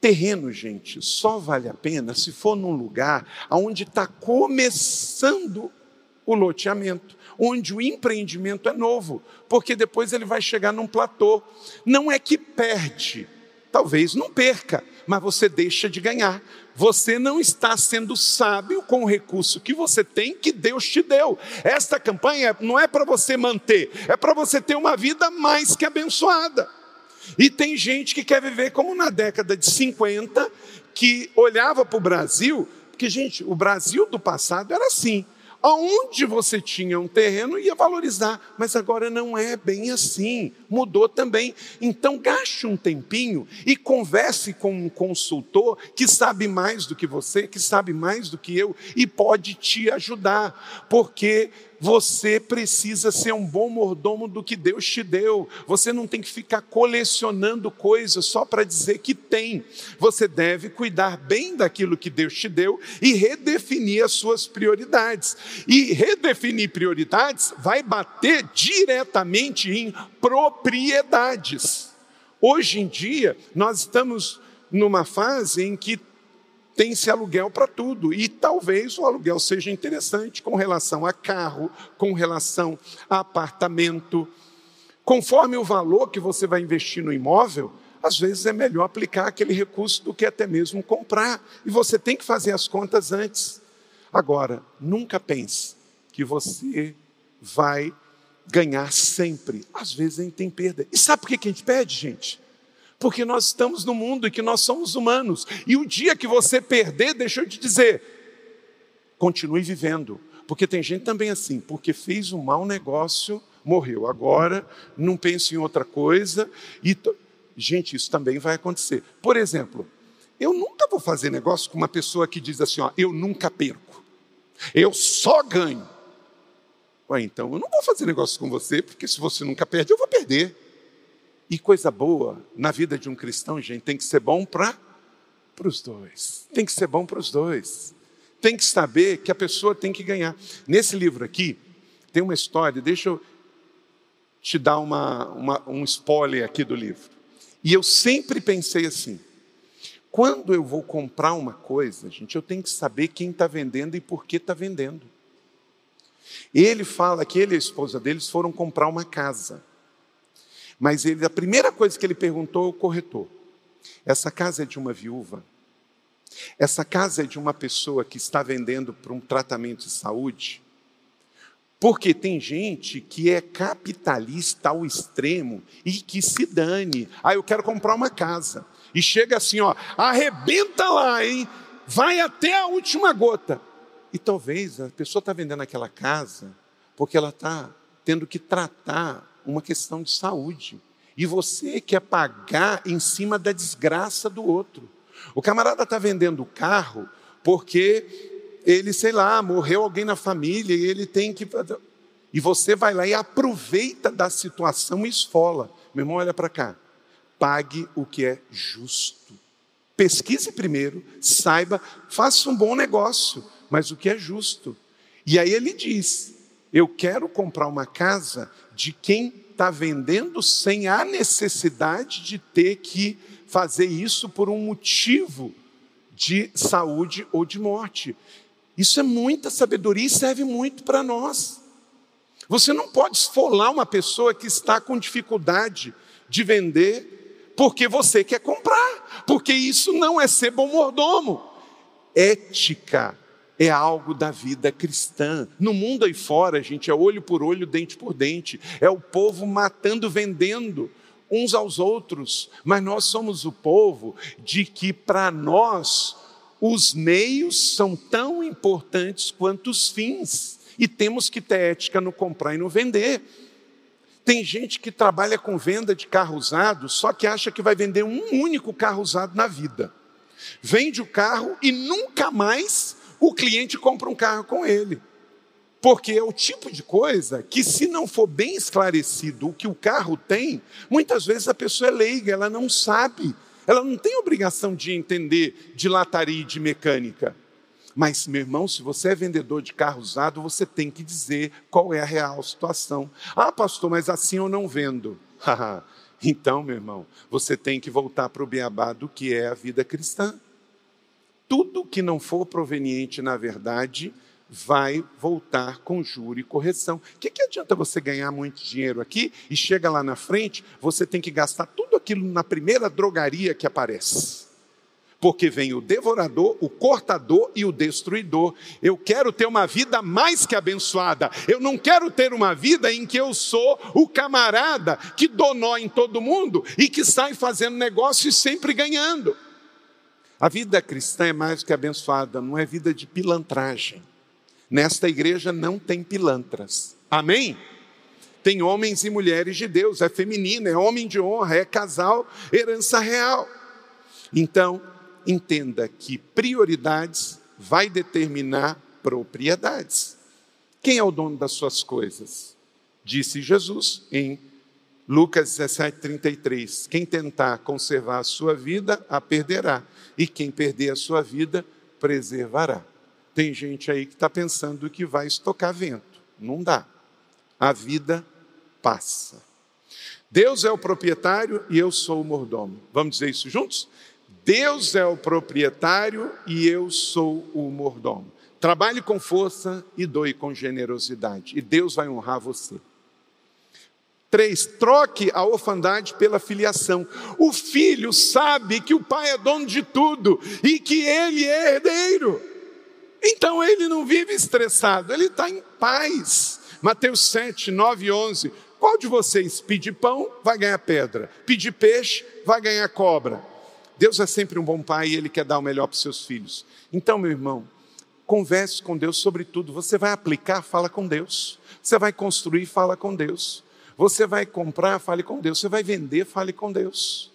Terreno, gente, só vale a pena se for num lugar onde está começando o loteamento, onde o empreendimento é novo, porque depois ele vai chegar num platô. Não é que perde, talvez não perca, mas você deixa de ganhar. Você não está sendo sábio com o recurso que você tem, que Deus te deu. Esta campanha não é para você manter, é para você ter uma vida mais que abençoada. E tem gente que quer viver como na década de 50, que olhava para o Brasil, porque, gente, o Brasil do passado era assim. Aonde você tinha um terreno ia valorizar, mas agora não é bem assim, mudou também. Então gaste um tempinho e converse com um consultor que sabe mais do que você, que sabe mais do que eu e pode te ajudar, porque você precisa ser um bom mordomo do que Deus te deu. Você não tem que ficar colecionando coisas só para dizer que tem. Você deve cuidar bem daquilo que Deus te deu e redefinir as suas prioridades. E redefinir prioridades vai bater diretamente em propriedades. Hoje em dia, nós estamos numa fase em que tem-se aluguel para tudo. E talvez o aluguel seja interessante com relação a carro, com relação a apartamento. Conforme o valor que você vai investir no imóvel, às vezes é melhor aplicar aquele recurso do que até mesmo comprar. E você tem que fazer as contas antes. Agora, nunca pense que você vai ganhar sempre. Às vezes a gente tem perda. E sabe por que a gente pede, gente? Porque nós estamos no mundo e que nós somos humanos. E o dia que você perder, deixa eu te dizer, continue vivendo. Porque tem gente também assim, porque fez um mau negócio, morreu. Agora, não pense em outra coisa. E gente, isso também vai acontecer. Por exemplo, eu nunca vou fazer negócio com uma pessoa que diz assim: ó, eu nunca perco, eu só ganho. Ué, então eu não vou fazer negócio com você, porque se você nunca perde, eu vou perder. E coisa boa na vida de um cristão, gente, tem que ser bom para os dois. Tem que ser bom para os dois. Tem que saber que a pessoa tem que ganhar. Nesse livro aqui, tem uma história, deixa eu te dar uma, uma, um spoiler aqui do livro. E eu sempre pensei assim: quando eu vou comprar uma coisa, gente, eu tenho que saber quem está vendendo e por que está vendendo. Ele fala que ele e a esposa deles foram comprar uma casa. Mas ele, a primeira coisa que ele perguntou ao corretor: essa casa é de uma viúva? Essa casa é de uma pessoa que está vendendo para um tratamento de saúde? Porque tem gente que é capitalista ao extremo e que se dane. Ah, eu quero comprar uma casa. E chega assim, ó, arrebenta lá, hein? Vai até a última gota. E talvez a pessoa está vendendo aquela casa porque ela está tendo que tratar uma questão de saúde. E você quer pagar em cima da desgraça do outro. O camarada está vendendo o carro porque ele, sei lá, morreu alguém na família e ele tem que. E você vai lá e aproveita da situação e esfola. Meu irmão, olha para cá. Pague o que é justo. Pesquise primeiro, saiba, faça um bom negócio, mas o que é justo. E aí ele diz: Eu quero comprar uma casa de quem está vendendo sem a necessidade de ter que fazer isso por um motivo de saúde ou de morte. Isso é muita sabedoria e serve muito para nós. Você não pode esfolar uma pessoa que está com dificuldade de vender porque você quer comprar, porque isso não é ser bom mordomo. Ética é algo da vida cristã. No mundo aí fora, gente, é olho por olho, dente por dente. É o povo matando, vendendo uns aos outros. Mas nós somos o povo de que, para nós, os meios são tão importantes quanto os fins. E temos que ter ética no comprar e no vender. Tem gente que trabalha com venda de carro usado, só que acha que vai vender um único carro usado na vida. Vende o carro e nunca mais o cliente compra um carro com ele. Porque é o tipo de coisa que, se não for bem esclarecido o que o carro tem, muitas vezes a pessoa é leiga, ela não sabe, ela não tem obrigação de entender de lataria e de mecânica. Mas, meu irmão, se você é vendedor de carro usado, você tem que dizer qual é a real situação. Ah, pastor, mas assim eu não vendo. Então, meu irmão, você tem que voltar para o beabá do que é a vida cristã. Tudo que não for proveniente na verdade vai voltar com juro e correção. O que, que adianta você ganhar muito dinheiro aqui e chega lá na frente, você tem que gastar tudo aquilo na primeira drogaria que aparece? porque vem o devorador, o cortador e o destruidor. Eu quero ter uma vida mais que abençoada. Eu não quero ter uma vida em que eu sou o camarada que dou em todo mundo e que sai fazendo negócio e sempre ganhando. A vida cristã é mais que abençoada, não é vida de pilantragem. Nesta igreja não tem pilantras. Amém? Tem homens e mulheres de Deus, é feminino, é homem de honra, é casal, herança real. Então, entenda que prioridades vai determinar propriedades. Quem é o dono das suas coisas? Disse Jesus em Lucas 17, 33. Quem tentar conservar a sua vida, a perderá. E quem perder a sua vida, preservará. Tem gente aí que está pensando que vai estocar vento. Não dá. A vida passa. Deus é o proprietário e eu sou o mordomo. Vamos dizer isso juntos? Deus é o proprietário e eu sou o mordomo. Trabalhe com força e doe com generosidade, e Deus vai honrar você. Três, troque a orfandade pela filiação. O filho sabe que o pai é dono de tudo e que ele é herdeiro. Então ele não vive estressado, ele está em paz. Mateus 7, 9 e 11. Qual de vocês pedir pão vai ganhar pedra? Pedir peixe vai ganhar cobra? Deus é sempre um bom pai e Ele quer dar o melhor para os seus filhos. Então, meu irmão, converse com Deus sobre tudo. Você vai aplicar, fala com Deus. Você vai construir, fala com Deus. Você vai comprar, fale com Deus. Você vai vender, fale com Deus.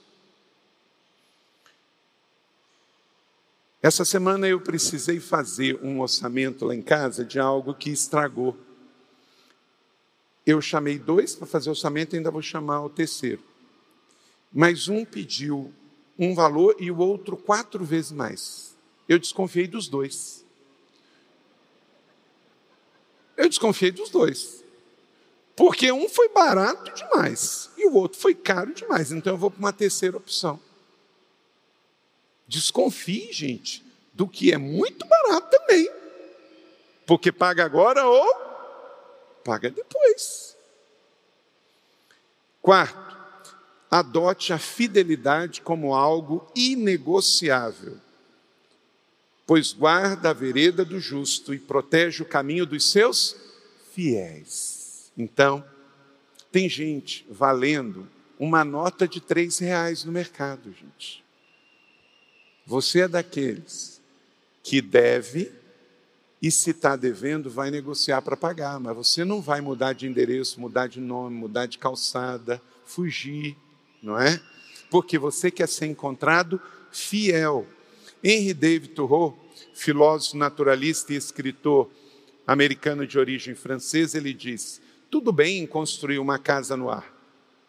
Essa semana eu precisei fazer um orçamento lá em casa de algo que estragou. Eu chamei dois para fazer orçamento e ainda vou chamar o terceiro. Mas um pediu um valor e o outro quatro vezes mais. Eu desconfiei dos dois. Eu desconfiei dos dois. Porque um foi barato demais e o outro foi caro demais. Então eu vou para uma terceira opção. Desconfie, gente, do que é muito barato também. Porque paga agora ou paga depois. Quarto, adote a fidelidade como algo inegociável, pois guarda a vereda do justo e protege o caminho dos seus fiéis. Então, tem gente valendo uma nota de três reais no mercado, gente. Você é daqueles que deve e se está devendo, vai negociar para pagar, mas você não vai mudar de endereço, mudar de nome, mudar de calçada, fugir não é? Porque você quer ser encontrado fiel. Henry David Thoreau, filósofo naturalista e escritor americano de origem francesa, ele diz: tudo bem em construir uma casa no ar,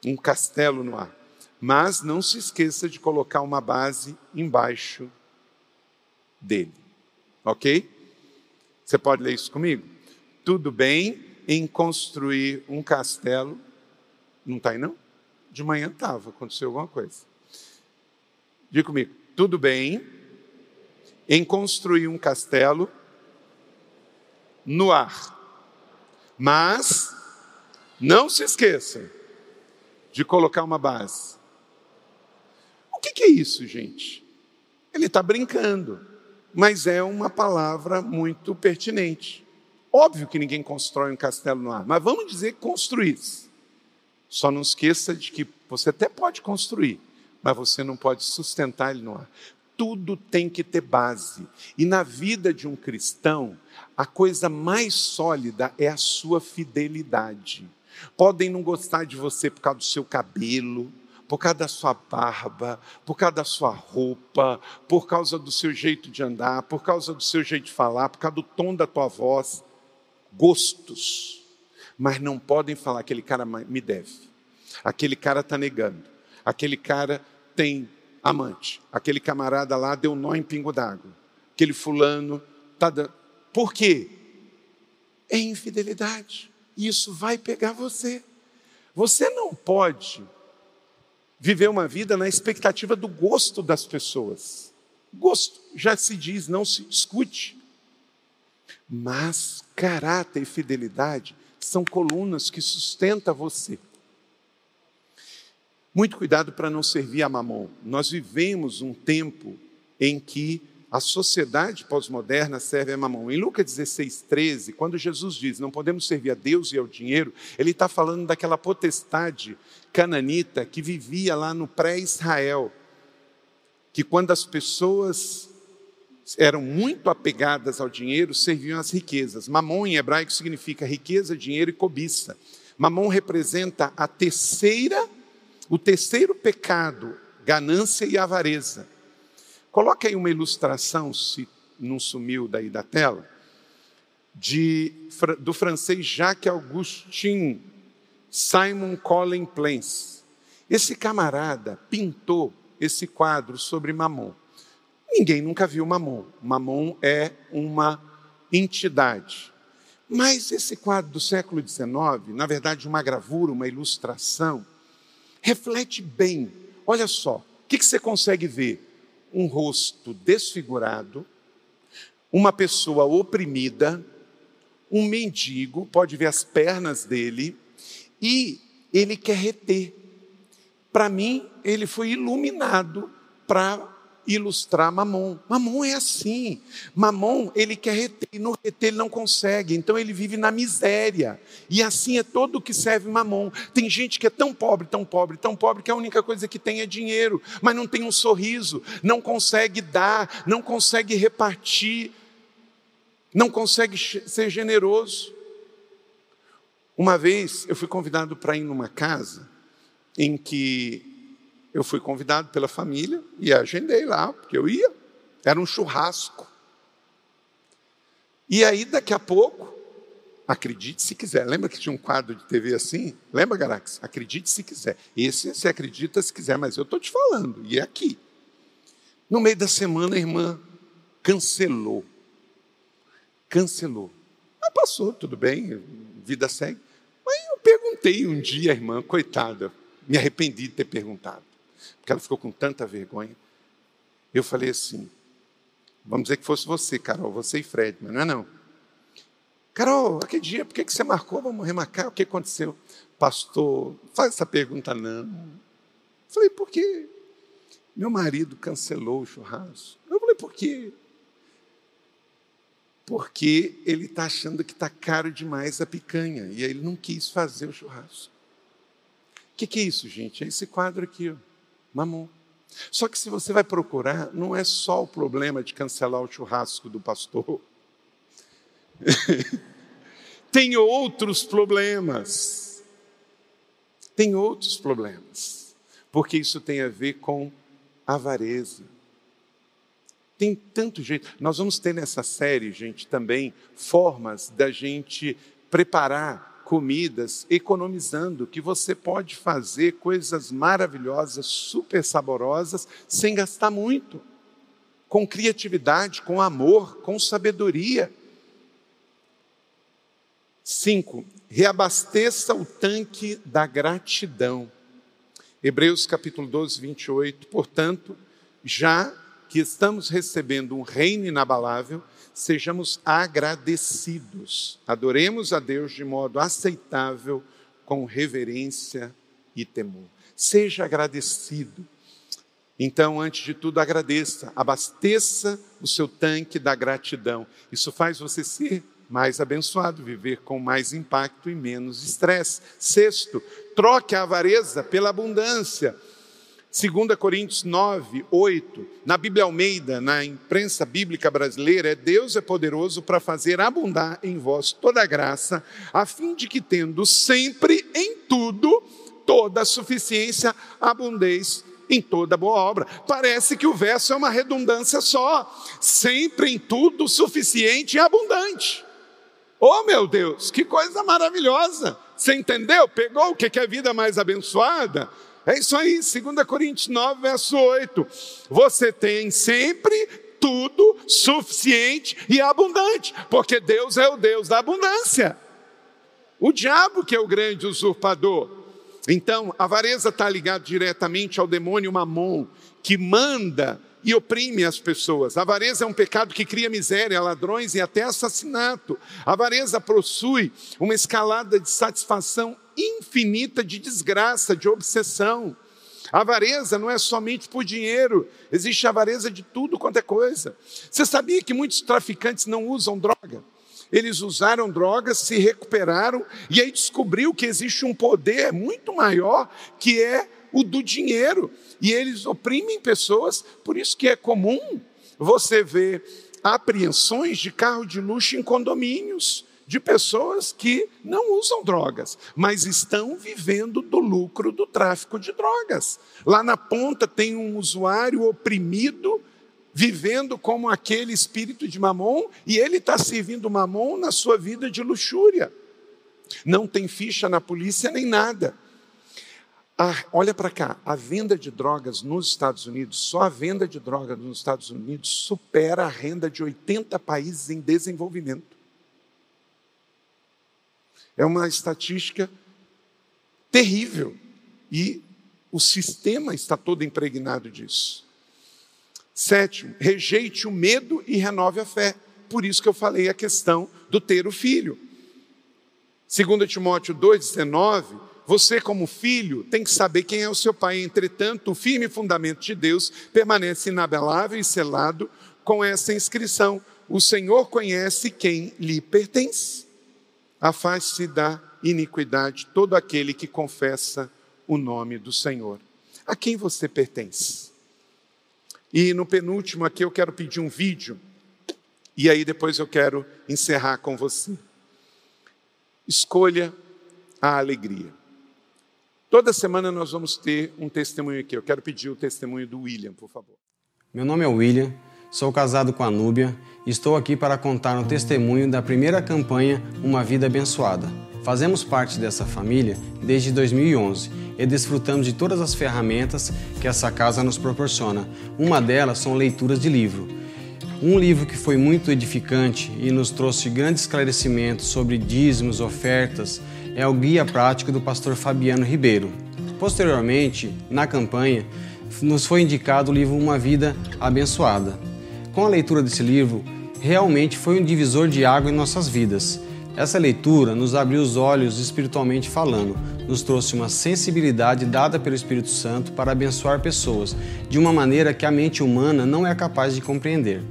um castelo no ar, mas não se esqueça de colocar uma base embaixo dele. Ok? Você pode ler isso comigo? Tudo bem em construir um castelo. Não está aí, não? De manhã estava, aconteceu alguma coisa. Diga comigo, tudo bem em construir um castelo no ar, mas não se esqueça de colocar uma base. O que, que é isso, gente? Ele está brincando, mas é uma palavra muito pertinente. Óbvio que ninguém constrói um castelo no ar, mas vamos dizer construir. Só não esqueça de que você até pode construir, mas você não pode sustentar ele no ar. Tudo tem que ter base. E na vida de um cristão, a coisa mais sólida é a sua fidelidade. Podem não gostar de você por causa do seu cabelo, por causa da sua barba, por causa da sua roupa, por causa do seu jeito de andar, por causa do seu jeito de falar, por causa do tom da tua voz. Gostos mas não podem falar: aquele cara me deve, aquele cara está negando, aquele cara tem amante, aquele camarada lá deu nó em pingo d'água, aquele fulano está dando. Por quê? É infidelidade. Isso vai pegar você. Você não pode viver uma vida na expectativa do gosto das pessoas. Gosto já se diz, não se discute. Mas caráter e fidelidade são colunas que sustentam você. Muito cuidado para não servir a mamon. Nós vivemos um tempo em que a sociedade pós-moderna serve a mamão. Em Lucas 16, 13, quando Jesus diz não podemos servir a Deus e ao dinheiro, ele está falando daquela potestade cananita que vivia lá no pré-Israel, que quando as pessoas eram muito apegadas ao dinheiro, serviam as riquezas. Mamon em hebraico significa riqueza, dinheiro e cobiça. Mamon representa a terceira, o terceiro pecado, ganância e avareza. Coloque aí uma ilustração, se não sumiu daí da tela, de, do francês Jacques Augustin Simon Colin Plains. Esse camarada pintou esse quadro sobre Mamon. Ninguém nunca viu Mamon. Mamon é uma entidade. Mas esse quadro do século XIX, na verdade, uma gravura, uma ilustração, reflete bem. Olha só, o que, que você consegue ver? Um rosto desfigurado, uma pessoa oprimida, um mendigo, pode ver as pernas dele, e ele quer reter. Para mim, ele foi iluminado para ilustrar Mamon. Mamon é assim. Mamon, ele quer reter, e no reter ele não consegue, então ele vive na miséria. E assim é todo o que serve Mamon. Tem gente que é tão pobre, tão pobre, tão pobre, que a única coisa que tem é dinheiro, mas não tem um sorriso, não consegue dar, não consegue repartir, não consegue ser generoso. Uma vez eu fui convidado para ir numa casa em que eu fui convidado pela família e agendei lá, porque eu ia. Era um churrasco. E aí, daqui a pouco, acredite se quiser. Lembra que tinha um quadro de TV assim? Lembra, Garax? Acredite se quiser. Esse você acredita se quiser, mas eu estou te falando, e é aqui. No meio da semana, a irmã cancelou. Cancelou. Mas passou, tudo bem, vida segue. Mas eu perguntei um dia à irmã, coitada, me arrependi de ter perguntado porque ela ficou com tanta vergonha. Eu falei assim: vamos dizer que fosse você, Carol, você e Fred, mas não é não. Carol, aquele dia, por que você marcou? Vamos remarcar? O que aconteceu? Pastor, faz essa pergunta não. falei, por quê? Meu marido cancelou o churrasco. Eu falei, por quê? Porque ele está achando que está caro demais a picanha. E aí ele não quis fazer o churrasco. O que, que é isso, gente? É esse quadro aqui. Ó. Mamon. Só que se você vai procurar, não é só o problema de cancelar o churrasco do pastor. Tem outros problemas. Tem outros problemas. Porque isso tem a ver com avareza. Tem tanto jeito. Nós vamos ter nessa série, gente, também formas da gente preparar comidas, economizando, que você pode fazer coisas maravilhosas, super saborosas, sem gastar muito, com criatividade, com amor, com sabedoria. Cinco, reabasteça o tanque da gratidão. Hebreus capítulo 12, 28. Portanto, já que estamos recebendo um reino inabalável, sejamos agradecidos. Adoremos a Deus de modo aceitável, com reverência e temor. Seja agradecido. Então, antes de tudo, agradeça, abasteça o seu tanque da gratidão. Isso faz você ser mais abençoado, viver com mais impacto e menos estresse. Sexto, troque a avareza pela abundância. 2 Coríntios 9, 8, na Bíblia Almeida, na imprensa bíblica brasileira, é Deus é poderoso para fazer abundar em vós toda a graça, a fim de que, tendo sempre em tudo, toda a suficiência, abundeis em toda boa obra. Parece que o verso é uma redundância só, sempre em tudo suficiente e abundante. Oh meu Deus, que coisa maravilhosa! Você entendeu? Pegou o que é vida mais abençoada? É isso aí, 2 Coríntios 9, verso 8. Você tem sempre tudo suficiente e abundante, porque Deus é o Deus da abundância. O diabo que é o grande usurpador. Então, a avareza está ligada diretamente ao demônio Mamon, que manda e oprime as pessoas. A avareza é um pecado que cria miséria, ladrões e até assassinato. A avareza possui uma escalada de satisfação infinita de desgraça, de obsessão. A avareza não é somente por dinheiro, existe avareza de tudo quanto é coisa. Você sabia que muitos traficantes não usam droga? Eles usaram drogas, se recuperaram e aí descobriu que existe um poder muito maior que é o do dinheiro. E eles oprimem pessoas, por isso que é comum você ver apreensões de carro de luxo em condomínios de pessoas que não usam drogas, mas estão vivendo do lucro do tráfico de drogas. Lá na ponta tem um usuário oprimido, vivendo como aquele espírito de mamon, e ele está servindo mamon na sua vida de luxúria. Não tem ficha na polícia nem nada. Ah, olha para cá, a venda de drogas nos Estados Unidos, só a venda de drogas nos Estados Unidos supera a renda de 80 países em desenvolvimento. É uma estatística terrível e o sistema está todo impregnado disso. Sétimo, rejeite o medo e renove a fé. Por isso que eu falei a questão do ter o filho. 2 Timóteo 2,19, você, como filho, tem que saber quem é o seu pai. Entretanto, o firme fundamento de Deus permanece inabelável e selado com essa inscrição: O Senhor conhece quem lhe pertence afaste-se da iniquidade todo aquele que confessa o nome do Senhor. A quem você pertence? E no penúltimo aqui eu quero pedir um vídeo, e aí depois eu quero encerrar com você. Escolha a alegria. Toda semana nós vamos ter um testemunho aqui. Eu quero pedir o testemunho do William, por favor. Meu nome é William Sou casado com a Núbia estou aqui para contar um testemunho da primeira campanha Uma Vida Abençoada. Fazemos parte dessa família desde 2011 e desfrutamos de todas as ferramentas que essa casa nos proporciona. Uma delas são leituras de livro. Um livro que foi muito edificante e nos trouxe grandes esclarecimentos sobre dízimos, ofertas, é o Guia Prático do pastor Fabiano Ribeiro. Posteriormente, na campanha, nos foi indicado o livro Uma Vida Abençoada com a leitura desse livro, realmente foi um divisor de água em nossas vidas. Essa leitura nos abriu os olhos espiritualmente falando, nos trouxe uma sensibilidade dada pelo Espírito Santo para abençoar pessoas de uma maneira que a mente humana não é capaz de compreender.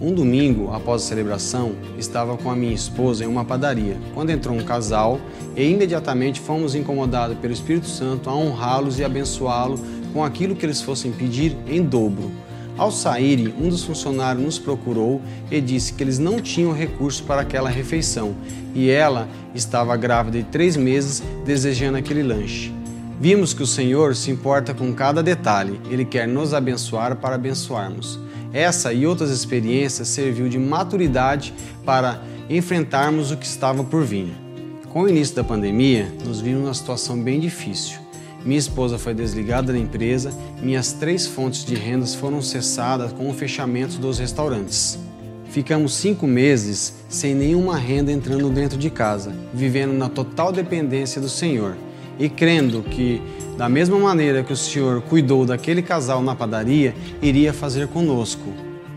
Um domingo, após a celebração, estava com a minha esposa em uma padaria, quando entrou um casal e imediatamente fomos incomodados pelo Espírito Santo a honrá-los e abençoá-los com aquilo que eles fossem pedir em dobro. Ao saírem, um dos funcionários nos procurou e disse que eles não tinham recurso para aquela refeição e ela estava grávida de três meses desejando aquele lanche. Vimos que o Senhor se importa com cada detalhe, Ele quer nos abençoar para abençoarmos. Essa e outras experiências serviu de maturidade para enfrentarmos o que estava por vir. Com o início da pandemia, nos vimos numa situação bem difícil. Minha esposa foi desligada da empresa, minhas três fontes de rendas foram cessadas com o fechamento dos restaurantes. Ficamos cinco meses sem nenhuma renda entrando dentro de casa, vivendo na total dependência do Senhor e crendo que, da mesma maneira que o Senhor cuidou daquele casal na padaria, iria fazer conosco.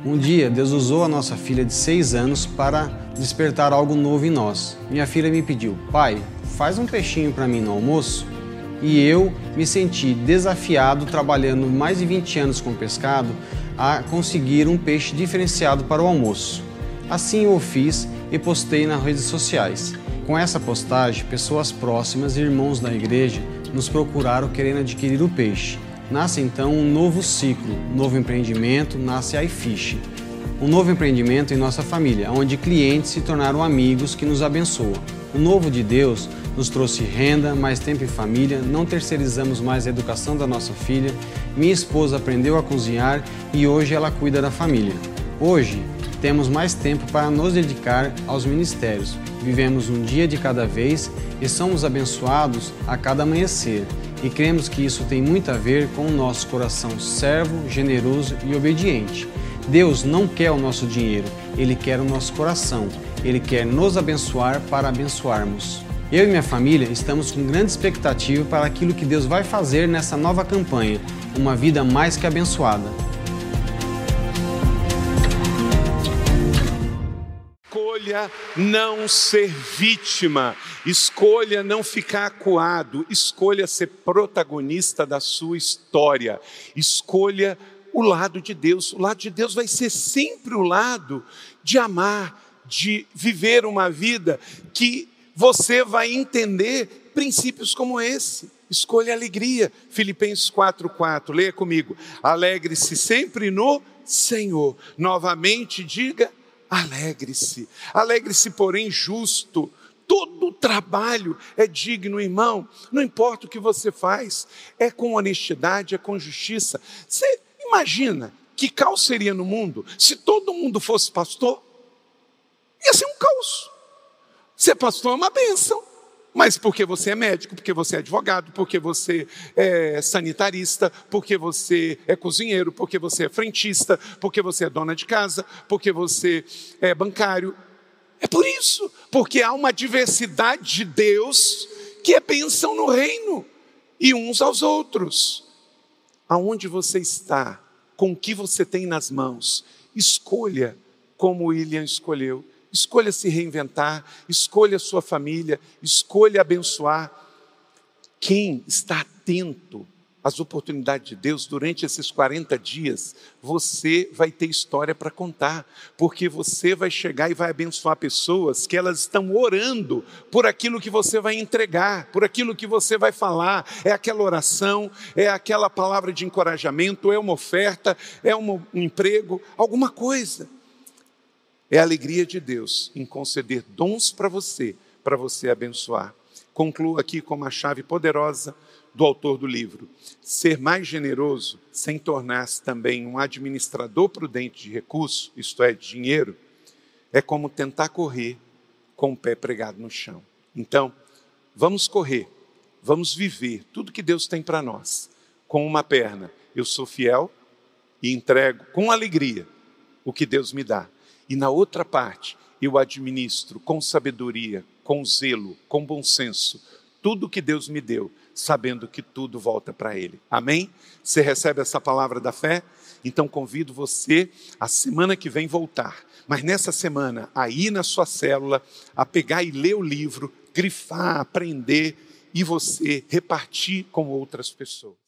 Um dia, Deus usou a nossa filha de seis anos para despertar algo novo em nós. Minha filha me pediu: Pai, faz um peixinho para mim no almoço e eu me senti desafiado, trabalhando mais de 20 anos com pescado, a conseguir um peixe diferenciado para o almoço. Assim eu o fiz e postei nas redes sociais. Com essa postagem, pessoas próximas e irmãos da igreja nos procuraram querendo adquirir o peixe. Nasce então um novo ciclo, um novo empreendimento, nasce a iFish. Um novo empreendimento em nossa família, onde clientes se tornaram amigos que nos abençoam. O novo de Deus nos trouxe renda, mais tempo em família, não terceirizamos mais a educação da nossa filha, minha esposa aprendeu a cozinhar e hoje ela cuida da família. Hoje, temos mais tempo para nos dedicar aos ministérios. Vivemos um dia de cada vez e somos abençoados a cada amanhecer. E cremos que isso tem muito a ver com o nosso coração servo, generoso e obediente. Deus não quer o nosso dinheiro, Ele quer o nosso coração. Ele quer nos abençoar para abençoarmos. Eu e minha família estamos com grande expectativa para aquilo que Deus vai fazer nessa nova campanha, uma vida mais que abençoada. Escolha não ser vítima, escolha não ficar acuado, escolha ser protagonista da sua história, escolha o lado de Deus. O lado de Deus vai ser sempre o lado de amar, de viver uma vida que você vai entender princípios como esse. Escolha alegria. Filipenses 4:4. Leia comigo. Alegre-se sempre no Senhor. Novamente diga: alegre-se. Alegre-se, porém, justo. Todo trabalho é digno, irmão. Não importa o que você faz, é com honestidade, é com justiça. Você imagina que caos seria no mundo se todo mundo fosse pastor? Ia ser um caos. Ser pastor é uma bênção. Mas porque você é médico, porque você é advogado, porque você é sanitarista, porque você é cozinheiro, porque você é frentista, porque você é dona de casa, porque você é bancário. É por isso, porque há uma diversidade de Deus que é bênção no reino e uns aos outros. Aonde você está, com o que você tem nas mãos, escolha como William escolheu. Escolha se reinventar, escolha sua família, escolha abençoar. Quem está atento às oportunidades de Deus durante esses 40 dias, você vai ter história para contar, porque você vai chegar e vai abençoar pessoas que elas estão orando por aquilo que você vai entregar, por aquilo que você vai falar. É aquela oração, é aquela palavra de encorajamento, é uma oferta, é um emprego, alguma coisa. É a alegria de Deus em conceder dons para você, para você abençoar. Concluo aqui com uma chave poderosa do autor do livro. Ser mais generoso, sem tornar-se também um administrador prudente de recursos, isto é, de dinheiro, é como tentar correr com o pé pregado no chão. Então, vamos correr, vamos viver tudo que Deus tem para nós. Com uma perna, eu sou fiel e entrego com alegria o que Deus me dá e na outra parte eu administro com sabedoria, com zelo, com bom senso, tudo que Deus me deu, sabendo que tudo volta para Ele. Amém? Você recebe essa palavra da fé? Então convido você a semana que vem voltar, mas nessa semana, aí na sua célula, a pegar e ler o livro, grifar, aprender e você repartir com outras pessoas.